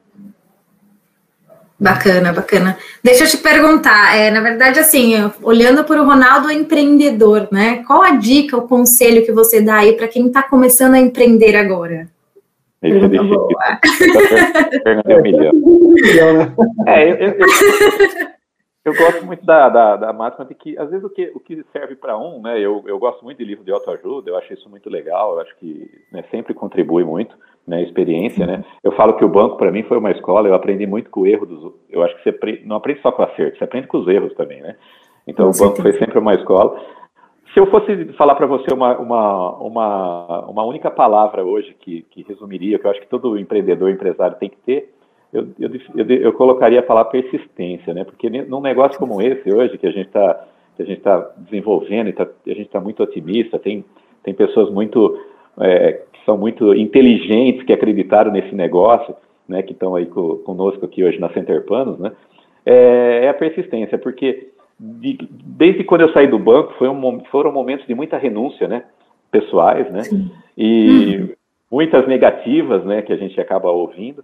Bacana, bacana. Deixa eu te perguntar, é, na verdade, assim, olhando para o Ronaldo empreendedor, né? Qual a dica, o conselho que você dá aí para quem está começando a empreender agora? Isso (laughs) é difícil. É, eu, eu, eu, eu, gosto muito da, da, da máxima de que, às vezes, o que, o que serve para um, né? Eu, eu gosto muito de livro de autoajuda, eu acho isso muito legal, eu acho que né, sempre contribui muito né, experiência, né? Eu falo que o banco para mim foi uma escola, eu aprendi muito com o erro dos, eu acho que você aprende, não aprende só com acerto, você aprende com os erros também, né? Então o banco foi sempre uma escola. Se eu fosse falar para você uma, uma, uma, uma única palavra hoje que, que resumiria, que eu acho que todo empreendedor, empresário tem que ter, eu, eu, eu, eu colocaria a palavra persistência, né? Porque num negócio como esse hoje, que a gente está que a gente está desenvolvendo e tá, a gente está muito otimista, tem, tem pessoas muito é, são muito inteligentes, que acreditaram nesse negócio, né, que estão aí co conosco aqui hoje na Center Panos, né, é, é a persistência, porque de, desde quando eu saí do banco um, foram momentos de muita renúncia, né, pessoais, né, Sim. e uhum. muitas negativas, né, que a gente acaba ouvindo,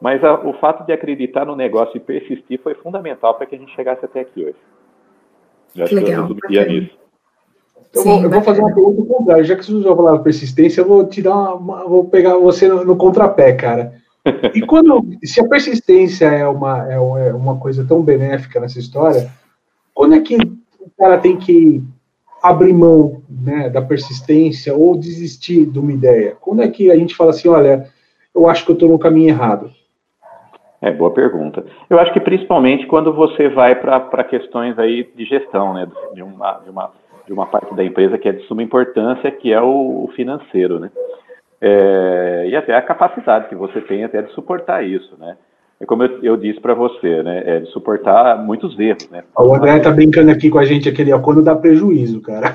Mas a, o fato de acreditar no negócio e persistir foi fundamental para que a gente chegasse até aqui hoje. Já acho Legal, que eu nisso. Então, Sim, eu vou fazer uma pergunta contrária. Já que você usou a palavra persistência, eu vou tirar uma, vou pegar você no, no contrapé, cara. E (laughs) quando, se a persistência é uma, é, é uma coisa tão benéfica nessa história, quando é que o cara tem que abrir mão né, da persistência ou desistir de uma ideia? Quando é que a gente fala assim, olha, eu acho que eu estou no caminho errado? É, boa pergunta. Eu acho que principalmente quando você vai para questões aí de gestão, né, de uma, de, uma, de uma parte da empresa que é de suma importância, que é o, o financeiro, né? É, e até a capacidade que você tem até de suportar isso, né? É como eu, eu disse para você, né? É de suportar muitos erros, né? O André tá brincando aqui com a gente aquele, ó, quando dá prejuízo, cara. (laughs)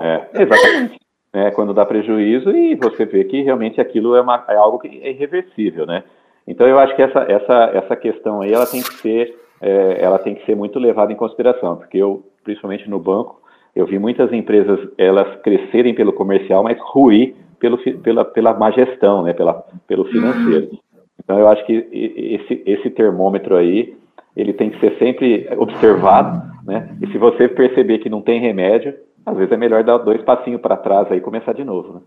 é, exatamente. É, quando dá prejuízo e você vê que realmente aquilo é, uma, é algo que é irreversível, né? Então eu acho que essa, essa, essa questão aí ela tem que ser é, ela tem que ser muito levada em consideração, porque eu, principalmente no banco, eu vi muitas empresas elas crescerem pelo comercial, mas ruir pelo, pela, pela má gestão, né, pela, pelo financeiro. Então eu acho que esse, esse termômetro aí ele tem que ser sempre observado, né? E se você perceber que não tem remédio, às vezes é melhor dar dois passinhos para trás aí e começar de novo, né?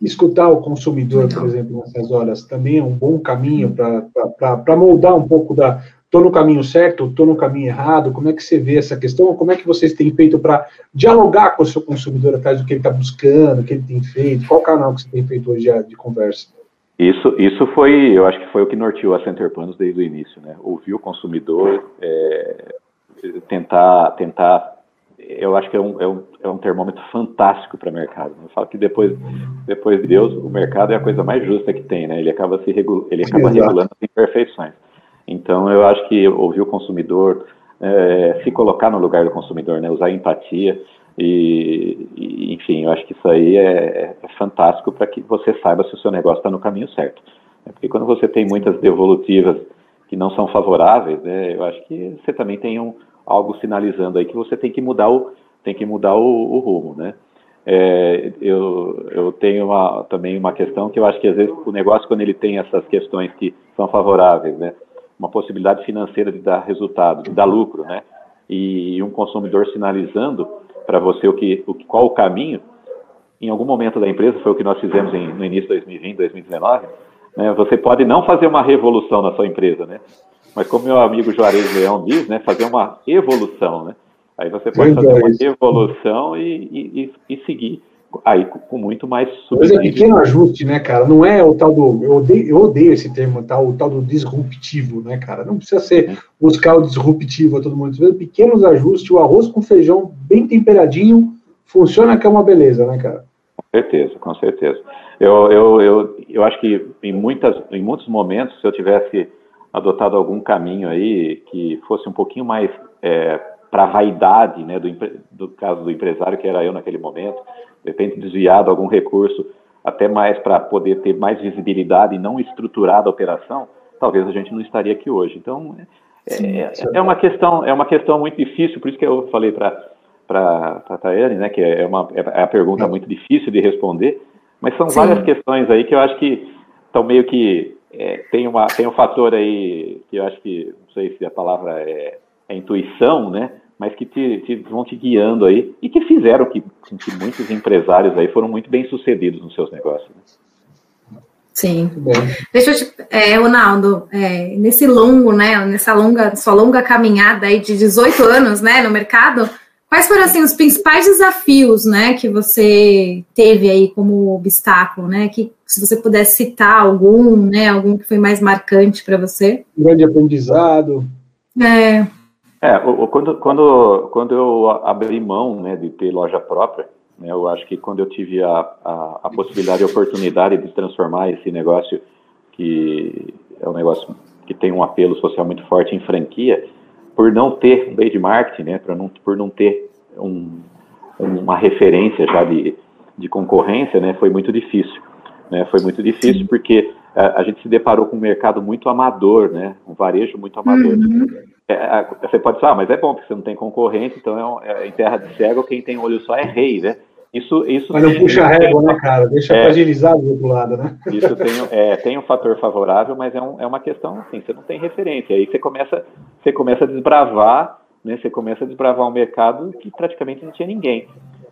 Escutar o consumidor, por exemplo, nessas horas, também é um bom caminho para moldar um pouco da, estou no caminho certo, estou no caminho errado? Como é que você vê essa questão? Como é que vocês têm feito para dialogar com o seu consumidor atrás do que ele está buscando, o que ele tem feito? Qual canal que você tem feito hoje de conversa? Isso, isso foi, eu acho que foi o que norteou a Center Planos desde o início, né? Ouvir o consumidor, é, tentar, tentar, eu acho que é um, é um, é um termômetro fantástico para o mercado. Eu falo que depois, depois de Deus, o mercado é a coisa mais justa que tem, né? Ele acaba se regula, ele acaba regulando as imperfeições. Então, eu acho que ouvir o consumidor, é, se colocar no lugar do consumidor, né, usar empatia, e, e, enfim, eu acho que isso aí é, é fantástico para que você saiba se o seu negócio está no caminho certo. Porque quando você tem muitas devolutivas que não são favoráveis, né, eu acho que você também tem um, algo sinalizando aí que você tem que mudar o, tem que mudar o, o rumo, né? É, eu, eu tenho uma, também uma questão que eu acho que às vezes o negócio, quando ele tem essas questões que são favoráveis, né? Uma possibilidade financeira de dar resultado, de dar lucro, né? E um consumidor sinalizando para você o que, o, qual o caminho, em algum momento da empresa, foi o que nós fizemos em, no início de 2020, 2019, né? Você pode não fazer uma revolução na sua empresa, né? Mas como meu amigo Juarez Leão diz, né? Fazer uma evolução, né? Aí você pode fazer uma evolução e, e, e seguir aí com muito mais Mas é pequeno ajuste, né, cara? Não é o tal do. Eu odeio, eu odeio esse termo, tal, o tal do disruptivo, né, cara? Não precisa ser buscar o disruptivo a todo mundo. Pequenos ajustes, o arroz com feijão bem temperadinho, funciona que é uma beleza, né, cara? Com certeza, com certeza. Eu, eu, eu, eu acho que em, muitas, em muitos momentos, se eu tivesse adotado algum caminho aí que fosse um pouquinho mais é, para a vaidade, né, do, do caso do empresário, que era eu naquele momento, de repente desviado algum recurso até mais para poder ter mais visibilidade e não estruturada a operação, talvez a gente não estaria aqui hoje. Então, é, Sim, é, é uma questão é uma questão muito difícil, por isso que eu falei para para a Tayane, né, que é uma é a pergunta muito difícil de responder, mas são Sim. várias questões aí que eu acho que estão meio que é, tem uma tem um fator aí que eu acho que não sei se a palavra é, é intuição, né, mas que te, te, vão te guiando aí e que fizeram que, que muitos empresários aí foram muito bem sucedidos nos seus negócios. Né? Sim. Deixa eu te, é, Ronaldo, é, nesse longo, né, nessa longa, sua longa caminhada aí de 18 anos, né, no mercado, quais foram assim os principais desafios, né, que você teve aí como obstáculo, né, que se você pudesse citar algum, né, algum que foi mais marcante para você? grande aprendizado. É. É, quando, quando, quando eu abri mão né, de ter loja própria, né, eu acho que quando eu tive a, a, a possibilidade e a oportunidade de transformar esse negócio, que é um negócio que tem um apelo social muito forte em franquia, por não ter um meio de marketing, né, não, por não ter um, uma referência já de, de concorrência, né, foi muito difícil. Né, foi muito difícil porque a, a, gente se deparou com um mercado muito amador, né, um varejo muito amador. Uhum. É, você pode falar, ah, mas é bom, porque você não tem concorrente, então é, é, em terra de cego, quem tem olho só é rei, né? isso, isso Mas não puxa régua, né, cara? Deixa é, fragilizado do outro lado, né? Isso tem, (laughs) é, tem um fator favorável, mas é, um, é uma questão assim, você não tem referência. Aí você começa, você começa a desbravar, né? Você começa a desbravar um mercado que praticamente não tinha ninguém.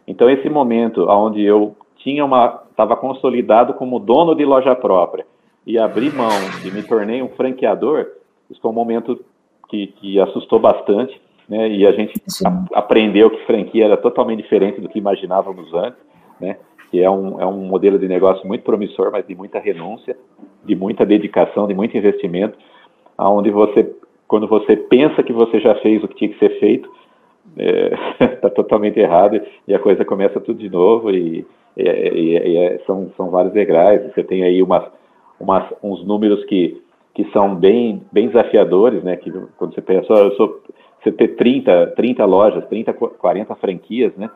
Então, esse momento onde eu tinha uma, estava consolidado como dono de loja própria e abri mão e me tornei um franqueador, isso foi um momento que, que assustou bastante, né? E a gente a, aprendeu que franquia era totalmente diferente do que imaginávamos antes, né? Que é um, é um modelo de negócio muito promissor, mas de muita renúncia, de muita dedicação, de muito investimento, aonde você, quando você pensa que você já fez o que tinha que ser feito, está é, (laughs) tá totalmente errado e a coisa começa tudo de novo e, e, e, e é, são, são vários degraus. Você tem aí umas, umas, uns números que que são bem, bem desafiadores, né? Que quando você pensa, eu sou, você ter 30, 30 lojas, 30, 40 franquias, né?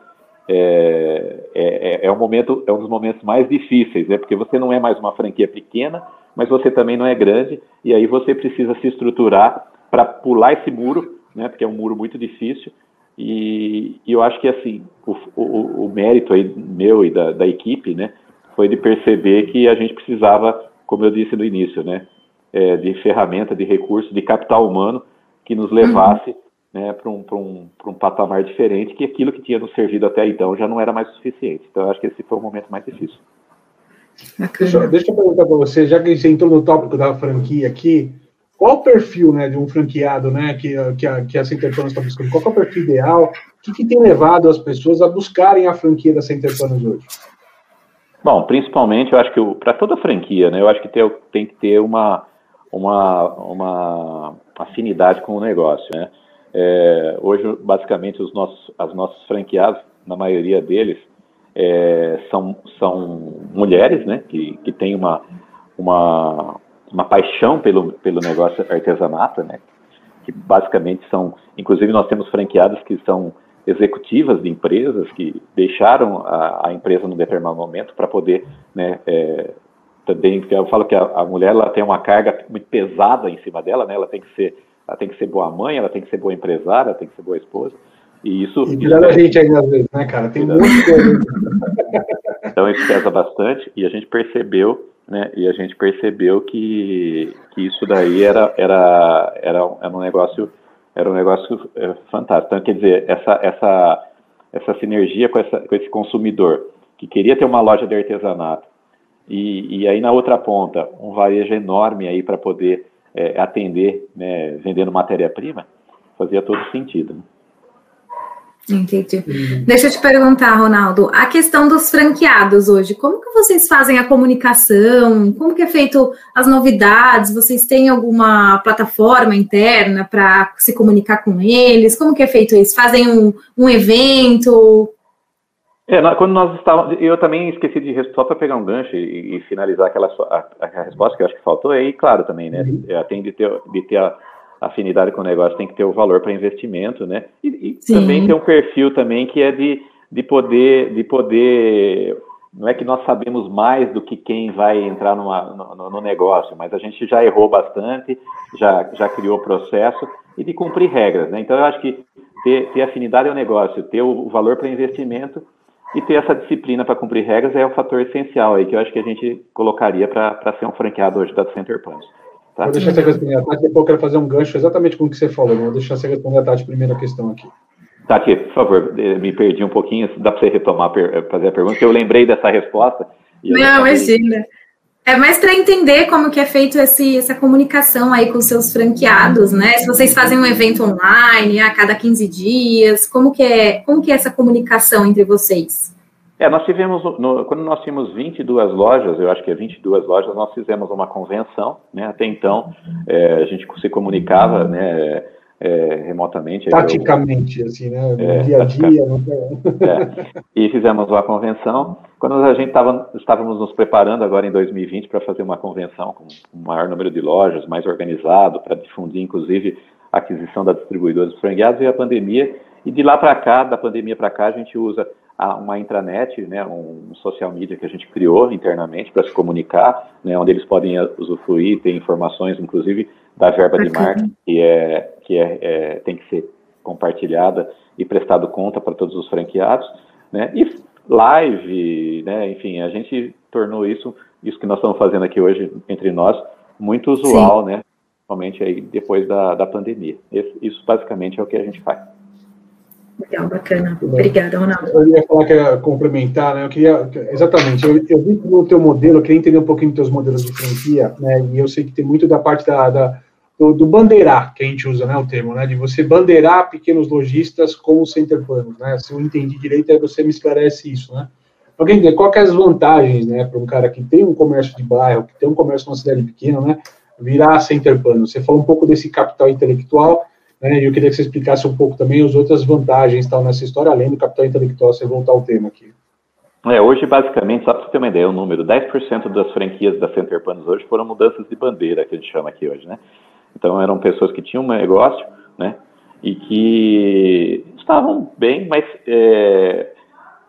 É, é, é, é, um momento, é um dos momentos mais difíceis, né? Porque você não é mais uma franquia pequena, mas você também não é grande, e aí você precisa se estruturar para pular esse muro, né? Porque é um muro muito difícil. E, e eu acho que assim, o, o, o mérito aí meu e da, da equipe, né? Foi de perceber que a gente precisava, como eu disse no início, né? É, de ferramenta, de recurso, de capital humano que nos levasse uhum. né, para um, um, um patamar diferente, que aquilo que tinha nos servido até então já não era mais suficiente. Então, eu acho que esse foi o momento mais difícil. Deixa, deixa eu perguntar para você, já que você entrou no tópico da franquia aqui, qual o perfil né, de um franqueado né, que, que a, que a está buscando? Qual é o perfil ideal? O que, que tem levado as pessoas a buscarem a franquia da Centerpanos hoje? Bom, principalmente, eu acho que para toda franquia, né, eu acho que tem, tem que ter uma, uma, uma afinidade com o negócio. Né? É, hoje, basicamente, os nossos, as nossos franqueados, na maioria deles, é, são, são mulheres né, que, que têm uma, uma, uma paixão pelo, pelo negócio artesanato, né, que basicamente são, inclusive nós temos franqueados que são executivas de empresas que deixaram a, a empresa num determinado momento para poder né, é, também eu falo que a, a, mulher ela tem uma carga muito pesada em cima dela, né? Ela tem que ser, ela tem que ser boa mãe, ela tem que ser boa empresária, ela tem que ser boa esposa. E isso. E isso a gente ainda às vezes, né, cara? Tem muita coisa. então isso pesa bastante e a gente percebeu, né? E a gente percebeu que, que isso daí era era era, era um negócio era um negócio é, fantástico. Então quer dizer essa essa essa sinergia com essa com esse consumidor que queria ter uma loja de artesanato e, e aí na outra ponta, um varejo enorme aí para poder é, atender, né, vendendo matéria-prima, fazia todo sentido. Né? Entendi. Uhum. Deixa eu te perguntar, Ronaldo, a questão dos franqueados hoje, como que vocês fazem a comunicação? Como que é feito as novidades? Vocês têm alguma plataforma interna para se comunicar com eles? Como que é feito isso? Fazem um, um evento? É, quando nós estávamos, eu também esqueci de só para pegar um gancho e, e finalizar aquela a, a, resposta que eu acho que faltou aí, claro também, né? Uhum. É, tem de ter, de ter a afinidade com o negócio, tem que ter o valor para investimento, né? E, e também ter um perfil também que é de, de poder de poder não é que nós sabemos mais do que quem vai entrar numa, no, no, negócio, mas a gente já errou bastante, já, já criou processo e de cumprir regras, né? Então eu acho que ter, ter afinidade ao negócio, ter o valor para investimento e ter essa disciplina para cumprir regras é o fator essencial aí que eu acho que a gente colocaria para ser um franqueado hoje da Center Points. Tá? Vou deixar você responder a Tati, depois eu quero fazer um gancho exatamente com o que você falou. Vou deixar você responder a Tati primeira questão aqui. Tati, por favor, eh, me perdi um pouquinho, dá para você retomar, fazer a pergunta, que eu lembrei dessa resposta. Não, imagina. É mais para entender como que é feito esse, essa comunicação aí com seus franqueados, né? Se vocês fazem um evento online a cada 15 dias, como que é, como que é essa comunicação entre vocês? É, nós tivemos, no, quando nós tínhamos 22 lojas, eu acho que é 22 lojas, nós fizemos uma convenção, né? Até então, é, a gente se comunicava, né? É, remotamente. Taticamente, eu, assim, né? No é, dia a dia. É. E fizemos uma convenção. Quando a gente tava, estávamos nos preparando agora em 2020 para fazer uma convenção com um maior número de lojas, mais organizado, para difundir, inclusive, a aquisição da distribuidora dos franqueados, e a pandemia. E de lá para cá, da pandemia para cá, a gente usa uma intranet, né, um social media que a gente criou internamente para se comunicar, né, onde eles podem usufruir, ter informações, inclusive, da verba de marketing, que, é, que é, é, tem que ser compartilhada e prestado conta para todos os franqueados. Né, e live, né? Enfim, a gente tornou isso, isso que nós estamos fazendo aqui hoje entre nós, muito usual, Sim. né? Somente aí depois da, da pandemia. Esse, isso basicamente é o que a gente faz. Legal, bacana. Obrigada, Ronaldo. Eu ia falar que ia complementar, né? Eu queria, exatamente, eu, eu vi no teu modelo, eu queria entender um pouquinho dos teus modelos de franquia, né? E eu sei que tem muito da parte da, da do, do, bandeirar, que a gente usa, né, o termo, né? De você bandeirar pequenos lojistas com center planos, né? Se eu entendi direito, aí você me esclarece isso, né? Alguém qual que é as vantagens, né, para um cara que tem um comércio de bairro, que tem um comércio numa cidade pequena, né? Virar center plano. Você falou um pouco desse capital intelectual, né? E eu queria que você explicasse um pouco também as outras vantagens tal nessa história, além do capital intelectual, você voltar ao tema aqui. É, hoje, basicamente, só para você ter uma ideia, o número, 10% das franquias da Center Panos hoje foram mudanças de bandeira, que a gente chama aqui hoje, né? Então, eram pessoas que tinham um negócio, né? E que estavam bem, mas é,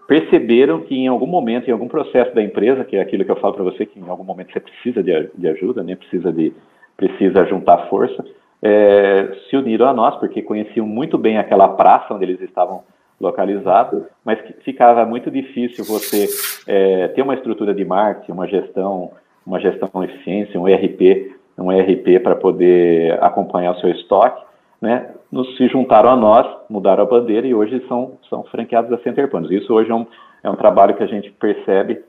perceberam que em algum momento, em algum processo da empresa, que é aquilo que eu falo para você, que em algum momento você precisa de, de ajuda, né? Precisa, de, precisa juntar força, é, se uniram a nós, porque conheciam muito bem aquela praça onde eles estavam localizados, mas ficava muito difícil você é, ter uma estrutura de marketing, uma gestão, uma gestão eficiência, um ERP, um ERP para poder acompanhar o seu estoque, né? Nos se juntaram a nós, mudaram a bandeira e hoje são, são franqueados da Center Panos. Isso hoje é um, é um trabalho que a gente percebe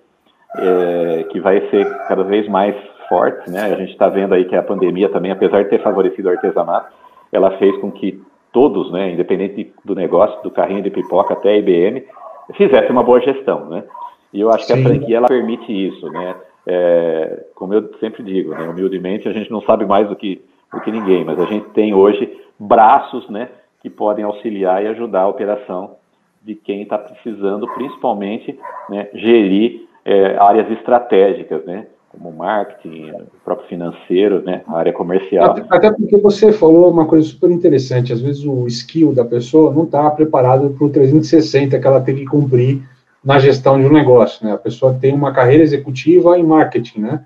é, que vai ser cada vez mais fortes, né? A gente está vendo aí que a pandemia também, apesar de ter favorecido o artesanato, ela fez com que todos, né, independente do negócio, do carrinho de pipoca até a IBM, fizessem uma boa gestão, né? E eu acho Sim. que a franquia ela permite isso, né? É, como eu sempre digo, né, humildemente a gente não sabe mais do que do que ninguém, mas a gente tem hoje braços, né, que podem auxiliar e ajudar a operação de quem está precisando, principalmente, né, gerir é, áreas estratégicas, né? Como marketing, o próprio financeiro, né, a área comercial. Até, porque você falou uma coisa super interessante, às vezes o skill da pessoa não está preparado para o 360 que ela tem que cumprir na gestão de um negócio, né, a pessoa tem uma carreira executiva em marketing, né,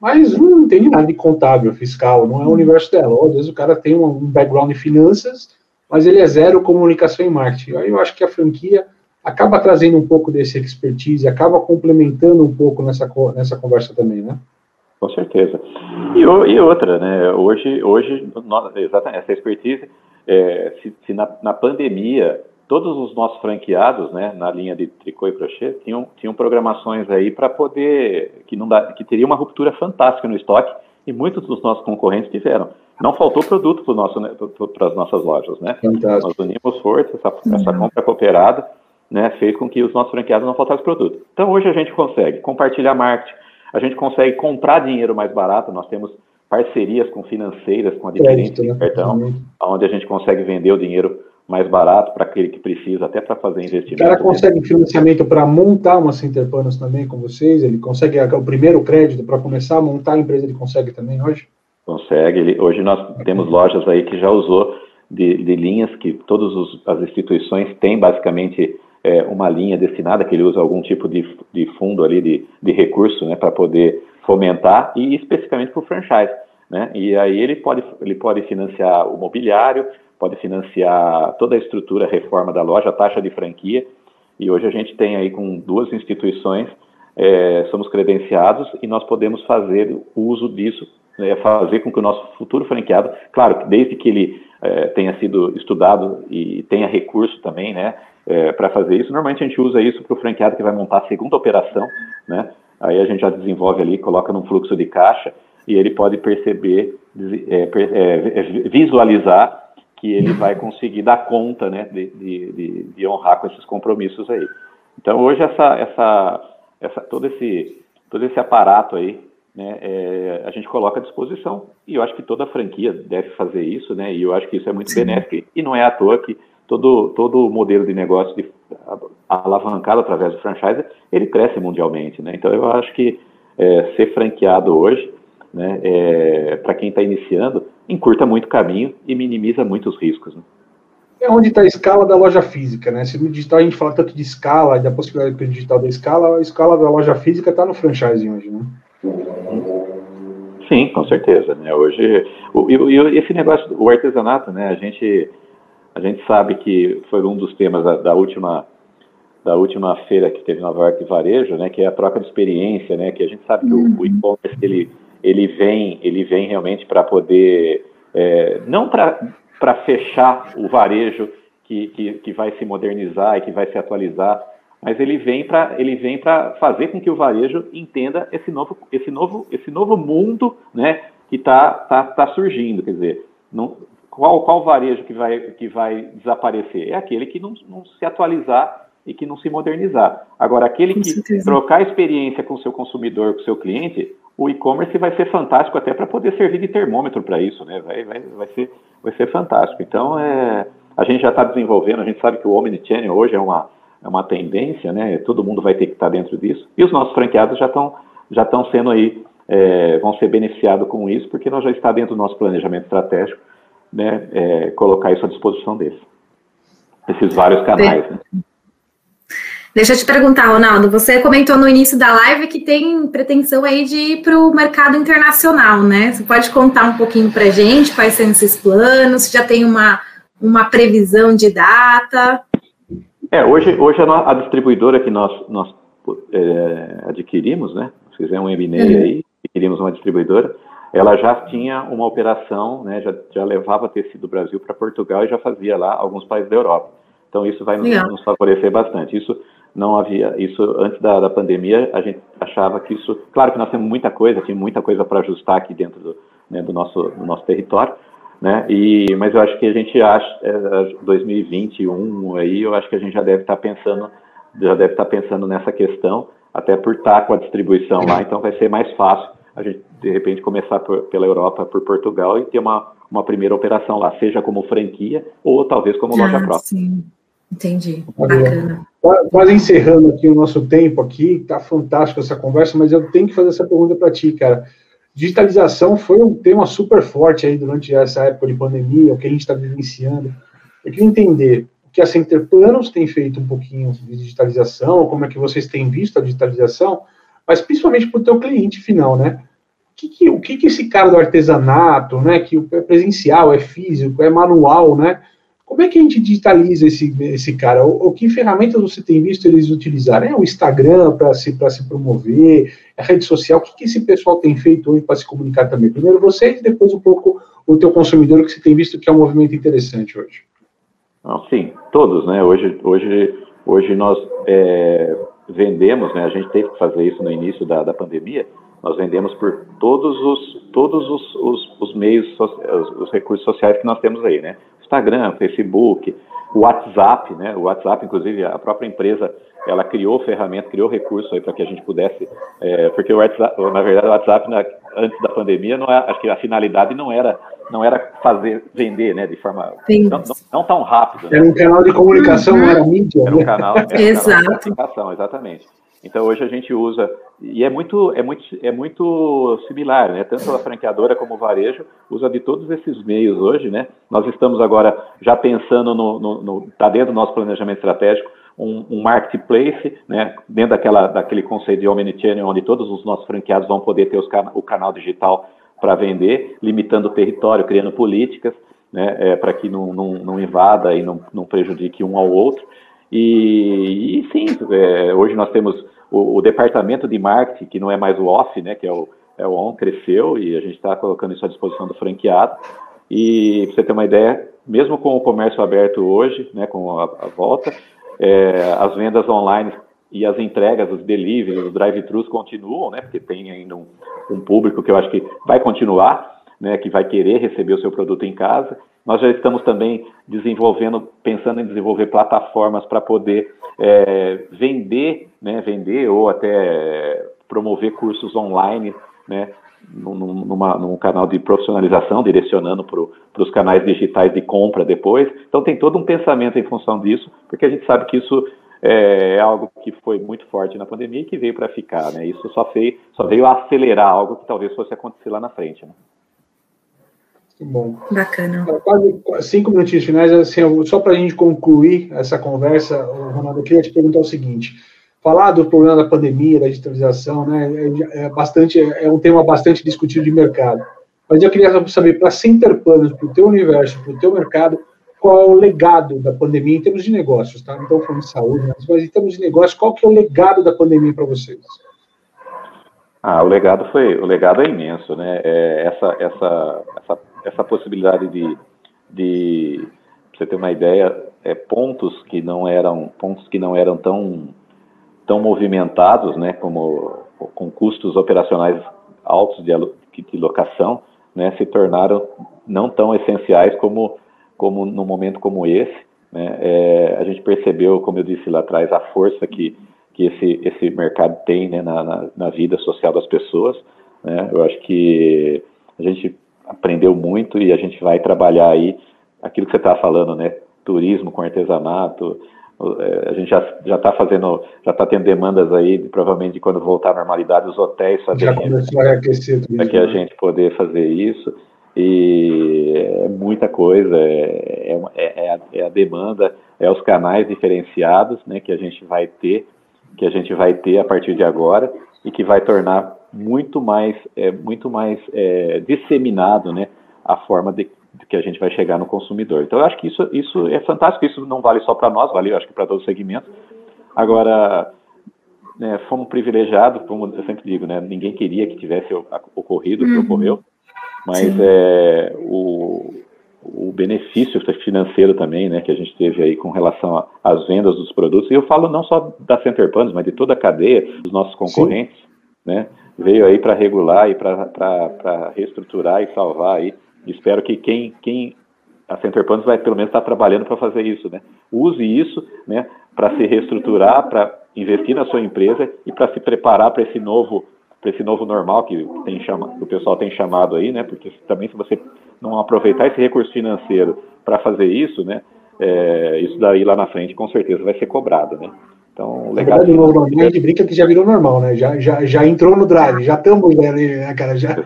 mas não tem nada de contábil, fiscal, não é o universo dela, ou às vezes o cara tem um background em finanças, mas ele é zero comunicação e marketing, aí eu acho que a franquia acaba trazendo um pouco desse expertise, acaba complementando um pouco nessa, nessa conversa também, né? Com certeza. E, e outra, né? Hoje, hoje exatamente, essa expertise, é, se, se na, na, pandemia todos os nossos franqueados, né, na linha de tricô e crochê, tinham, tinham programações aí para poder que não dá, que teria uma ruptura fantástica no estoque e muitos dos nossos concorrentes tiveram. Não faltou produto para nosso, as nossas lojas, né? Fantástico. Nós unimos força, essa, essa compra cooperada né, fez com que os nossos franqueados não faltassem produto. Então hoje a gente consegue compartilhar marketing, a gente consegue comprar dinheiro mais barato, nós temos parcerias com financeiras, com adquirentes de né? cartão, onde a gente consegue vender o dinheiro mais barato para aquele que precisa, até para fazer investimento. O cara consegue financiamento para montar uma Center Panos também com vocês? Ele consegue o primeiro crédito para começar a montar a empresa, ele consegue também hoje? Consegue. Ele, hoje nós temos lojas aí que já usou de, de linhas que todas as instituições têm basicamente é, uma linha destinada, que ele usa algum tipo de, de fundo ali, de, de recurso, né, para poder fomentar, e especificamente para o franchise. Né? E aí ele pode, ele pode financiar o mobiliário, pode financiar toda a estrutura, a reforma da loja, a taxa de franquia, e hoje a gente tem aí com duas instituições, é, somos credenciados e nós podemos fazer uso disso, né, fazer com que o nosso futuro franqueado, claro, desde que ele é, tenha sido estudado e tenha recurso também, né, é, para fazer isso. Normalmente a gente usa isso para o franqueado que vai montar a segunda operação, né? Aí a gente já desenvolve ali, coloca num fluxo de caixa e ele pode perceber, é, é, visualizar que ele vai conseguir dar conta, né, de, de, de, honrar com esses compromissos aí. Então hoje essa, essa, essa, todo esse, todo esse aparato aí, né, é, a gente coloca à disposição e eu acho que toda franquia deve fazer isso, né, e eu acho que isso é muito Sim. benéfico e não é à toa que todo, todo o modelo de negócio de, alavancado através do franchise, ele cresce mundialmente, né? Então eu acho que é, ser franqueado hoje, né, é, para quem está iniciando, encurta muito o caminho e minimiza muitos riscos. Né? É onde está a escala da loja física, né? Se no digital a gente fala tanto de escala e da possibilidade do digital da escala, a escala da loja física está no franchise hoje, né? Sim, com certeza. Né? Hoje, o, o, esse negócio, o artesanato, né? A gente a gente sabe que foi um dos temas da, da última da última feira que teve em Nova York Varejo, né, que é a troca de experiência, né, que a gente sabe que uhum. o, o e-commerce ele, ele vem ele vem realmente para poder é, não para fechar o varejo que, que, que vai se modernizar e que vai se atualizar, mas ele vem para ele vem para fazer com que o varejo entenda esse novo esse novo esse novo mundo, né, que está tá, tá surgindo, quer dizer, não, qual qual varejo que vai que vai desaparecer? É aquele que não, não se atualizar e que não se modernizar. Agora, aquele com que certeza. trocar experiência com o seu consumidor, com o seu cliente, o e-commerce vai ser fantástico até para poder servir de termômetro para isso, né? Vai, vai, vai, ser, vai ser fantástico. Então, é, a gente já está desenvolvendo, a gente sabe que o Omnichannel hoje é uma, é uma tendência, né? Todo mundo vai ter que estar tá dentro disso. E os nossos franqueados já estão já estão sendo aí, é, vão ser beneficiados com isso, porque nós já está dentro do nosso planejamento estratégico, né? É, colocar isso à disposição deles. Esses vários canais, né? Deixa eu te perguntar, Ronaldo, você comentou no início da live que tem pretensão aí de ir para o mercado internacional, né? Você pode contar um pouquinho para gente quais são esses planos, se já tem uma, uma previsão de data? É, hoje, hoje a, a distribuidora que nós, nós é, adquirimos, né? Fizemos um M&A uhum. aí, adquirimos uma distribuidora, ela já tinha uma operação, né? Já, já levava tecido do Brasil para Portugal e já fazia lá alguns países da Europa. Então isso vai nos, nos favorecer bastante. Isso não havia isso antes da, da, pandemia a gente achava que isso claro que nós temos muita coisa tinha muita coisa para ajustar aqui dentro do, né, do nosso do nosso território né e mas eu acho que a gente acha é, 2021 aí eu acho que a gente já deve estar tá pensando já deve estar tá pensando nessa questão até por estar com a distribuição lá então vai ser mais fácil a gente de repente começar por, pela Europa por Portugal e ter uma uma primeira operação lá seja como franquia ou talvez como ah, loja própria sim. Entendi. Bacana. Quase encerrando aqui o nosso tempo aqui, tá fantástico essa conversa, mas eu tenho que fazer essa pergunta para ti, cara. Digitalização foi um tema super forte aí durante essa época de pandemia, o que a gente está vivenciando. Eu queria entender o que a Center Planos tem feito um pouquinho de digitalização, como é que vocês têm visto a digitalização, mas principalmente para o teu cliente final, né? Que, que, o que, que esse cara do artesanato, né, que é presencial, é físico, é manual, né? Como é que a gente digitaliza esse, esse cara? O que ferramentas você tem visto eles utilizarem? É o Instagram para se, se promover? É a rede social? O que, que esse pessoal tem feito hoje para se comunicar também? Primeiro você e depois um pouco o teu consumidor, que você tem visto que é um movimento interessante hoje. Não, sim, todos, né? Hoje, hoje, hoje nós é, vendemos, né? A gente teve que fazer isso no início da, da pandemia. Nós vendemos por todos os todos os, os, os meios, os, os recursos sociais que nós temos aí, né? Instagram, Facebook, WhatsApp, né? O WhatsApp, inclusive, a própria empresa, ela criou ferramenta, criou recurso aí para que a gente pudesse, é, porque o WhatsApp, na verdade, o WhatsApp na, antes da pandemia, não é, acho que a finalidade não era não era fazer vender, né, de forma não, não, não, tão rápido. Né? Era um canal de comunicação, uhum. não era mídia. Era um canal, era um Exato. canal de comunicação, exatamente. Então hoje a gente usa e é muito é muito é muito similar, né? Tanto a franqueadora como o varejo usa de todos esses meios hoje, né? Nós estamos agora já pensando no, no, no tá dentro do nosso planejamento estratégico um, um, marketplace, né? Dentro daquela daquele conceito de omnichannel onde todos os nossos franqueados vão poder ter can o canal digital para vender, limitando o território, criando políticas, né? É, para que não, não, não invada e não, não prejudique um ao outro. E, e sim, é, hoje nós temos o, o, departamento de marketing, que não é mais o off, né, que é o, é o on, cresceu e a gente está colocando isso à disposição do franqueado. E para você ter uma ideia, mesmo com o comércio aberto hoje, né, com a, a volta, é, as vendas online e as entregas, os deliveries, os drive-thrus continuam, né, porque tem ainda um, um público que eu acho que vai continuar, né, que vai querer receber o seu produto em casa. Nós já estamos também desenvolvendo, pensando em desenvolver plataformas para poder é, vender, né, vender ou até promover cursos online, né, num, numa, num canal de profissionalização, direcionando para os canais digitais de compra depois. Então tem todo um pensamento em função disso, porque a gente sabe que isso é, é algo que foi muito forte na pandemia e que veio para ficar, né? Isso só, só veio acelerar algo que talvez fosse acontecer lá na frente. Né? Bom. Bacana. Quase cinco minutinhos finais, assim, só para a gente concluir essa conversa, Ronaldo, eu queria te perguntar o seguinte: falar do problema da pandemia, da digitalização, né, é, é bastante, é um tema bastante discutido de mercado. Mas eu queria saber, para Center Planos, para o teu universo, para o teu mercado, qual é o legado da pandemia em termos de negócios, tá? Não estamos falando de saúde, mas em termos de negócios, qual que é o legado da pandemia para vocês? Ah, o legado foi, o legado é imenso, né? É essa, essa, essa, essa possibilidade de, de, você ter uma ideia, é, pontos que não eram, pontos que não eram tão, tão movimentados, né? Como com custos operacionais altos de, de locação, né? Se tornaram não tão essenciais como, como num momento como esse. Né? É, a gente percebeu, como eu disse lá atrás, a força que que esse, esse mercado tem né, na, na, na, vida social das pessoas. Né? Eu acho que a gente aprendeu muito e a gente vai trabalhar aí aquilo que você está falando, né? Turismo com artesanato. É, a gente já já está fazendo, já está tendo demandas aí, provavelmente de quando voltar à normalidade, os hotéis fazerem já começou a aquecer para que a né? gente poder fazer isso. E é muita coisa, é, é, é, a, é a demanda, é os canais diferenciados né, que a gente vai ter que a gente vai ter a partir de agora e que vai tornar muito mais, é, muito mais é, disseminado né, a forma de, de, que a gente vai chegar no consumidor. Então, eu acho que isso, isso é fantástico. Isso não vale só para nós, vale, eu acho que para todos os segmentos. Agora, né, fomos privilegiados, como eu sempre digo, né, ninguém queria que tivesse ocorrido o que uhum. ocorreu, mas é, o, o benefício financeiro também, né, que a gente teve aí com relação às vendas dos produtos. E eu falo não só da Center Panos, mas de toda a cadeia dos nossos concorrentes, Sim. né, veio aí para regular e para reestruturar e salvar aí. Espero que quem, quem a Center Panos vai pelo menos estar tá trabalhando para fazer isso, né? Use isso, né, para se reestruturar, para investir na sua empresa e para se preparar para esse novo para esse novo normal que, tem chama, o pessoal tem chamado aí, né? Porque também se você não aproveitar esse recurso financeiro para fazer isso, né? É, isso daí lá na frente com certeza vai ser cobrado, né? Então, legal. Na verdade, o novo normal, a gente brinca que já virou normal, né? Já, já, já entrou no drive, já estamos ali, né, cara? Já...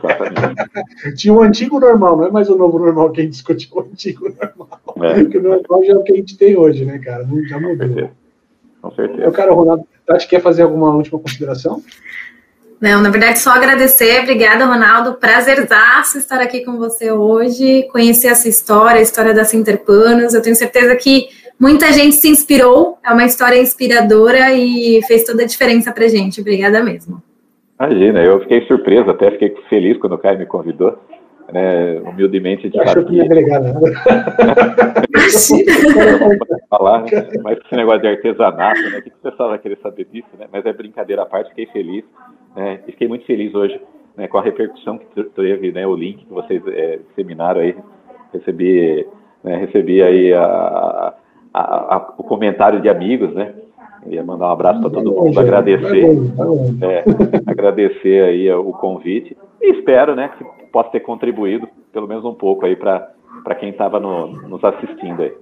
(laughs) Tinha o um antigo normal, não é mais o novo normal que a gente discutiu, o antigo normal. É. Porque o normal já é o que a gente tem hoje, né, cara? Já mudou. Com certeza. Com certeza. Eu, cara, Ronaldo, Tati, quer fazer alguma última consideração? Não, na verdade, só agradecer. Obrigada, Ronaldo. Prazerzaço estar aqui com você hoje, conhecer essa história, a história da Sinterpanos. Eu tenho certeza que muita gente se inspirou, é uma história inspiradora e fez toda a diferença pra gente. Obrigada mesmo. Imagina, eu fiquei surpreso, até fiquei feliz quando o Caio me convidou. Né, humildemente de fato. que ia agregar nada. falar, né? mas esse negócio de artesanato, né? O que o pessoal vai querer saber disso, né? Mas é brincadeira à parte, fiquei feliz. Né? E fiquei muito feliz hoje né, com a repercussão que teve, né, o link que vocês é, disseminaram aí. Recebi, né, recebi aí a, a, a, o comentário de amigos, né? Eu ia mandar um abraço para todo mundo, agradecer, é, (laughs) agradecer aí o convite e espero, né, que possa ter contribuído pelo menos um pouco aí para quem estava no, nos assistindo aí.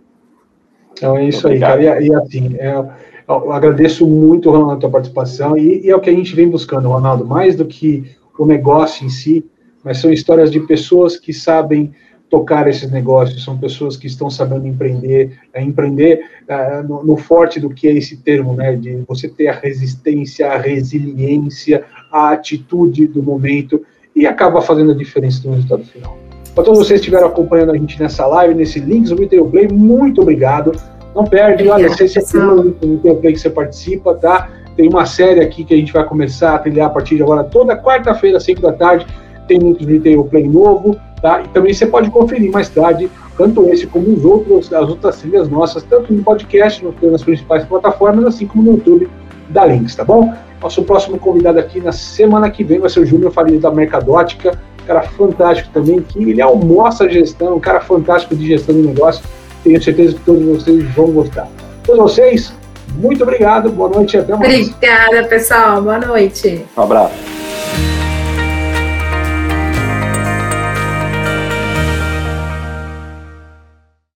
Então é isso Obrigado. aí, cara. E, e assim, é, eu agradeço muito, Ronaldo, a tua participação, e, e, é o que a gente vem buscando, Ronaldo, mais do que o negócio em si, mas são histórias de pessoas que sabem tocar esses negócios, são pessoas que estão sabendo empreender, é, empreender é, no, no, forte do que é esse termo, né, de você ter a resistência, a resiliência, a atitude do momento, e acaba fazendo a diferença no resultado final. Para todos vocês que estiveram acompanhando a gente nessa live, nesse Links do Retail Play, muito obrigado. Não perde, olha, se é o Retail Play que você participa, tá? Tem uma série aqui que a gente vai começar a trilhar a partir de agora, toda quarta-feira, às 5 da tarde, tem muito Retail Play novo, tá? E também você pode conferir mais tarde, tanto esse como os outros, as outras trilhas nossas, tanto no podcast, nas principais plataformas, assim como no YouTube da Links, tá bom? Nosso próximo convidado aqui na semana que vem vai ser o Júnior Faria da Mercadótica, cara fantástico também, que ele almoça a gestão, um cara fantástico de gestão de negócio. Tenho certeza que todos vocês vão gostar. Todos vocês, muito obrigado, boa noite e até mais. Obrigada, pessoal. Boa noite. Um abraço.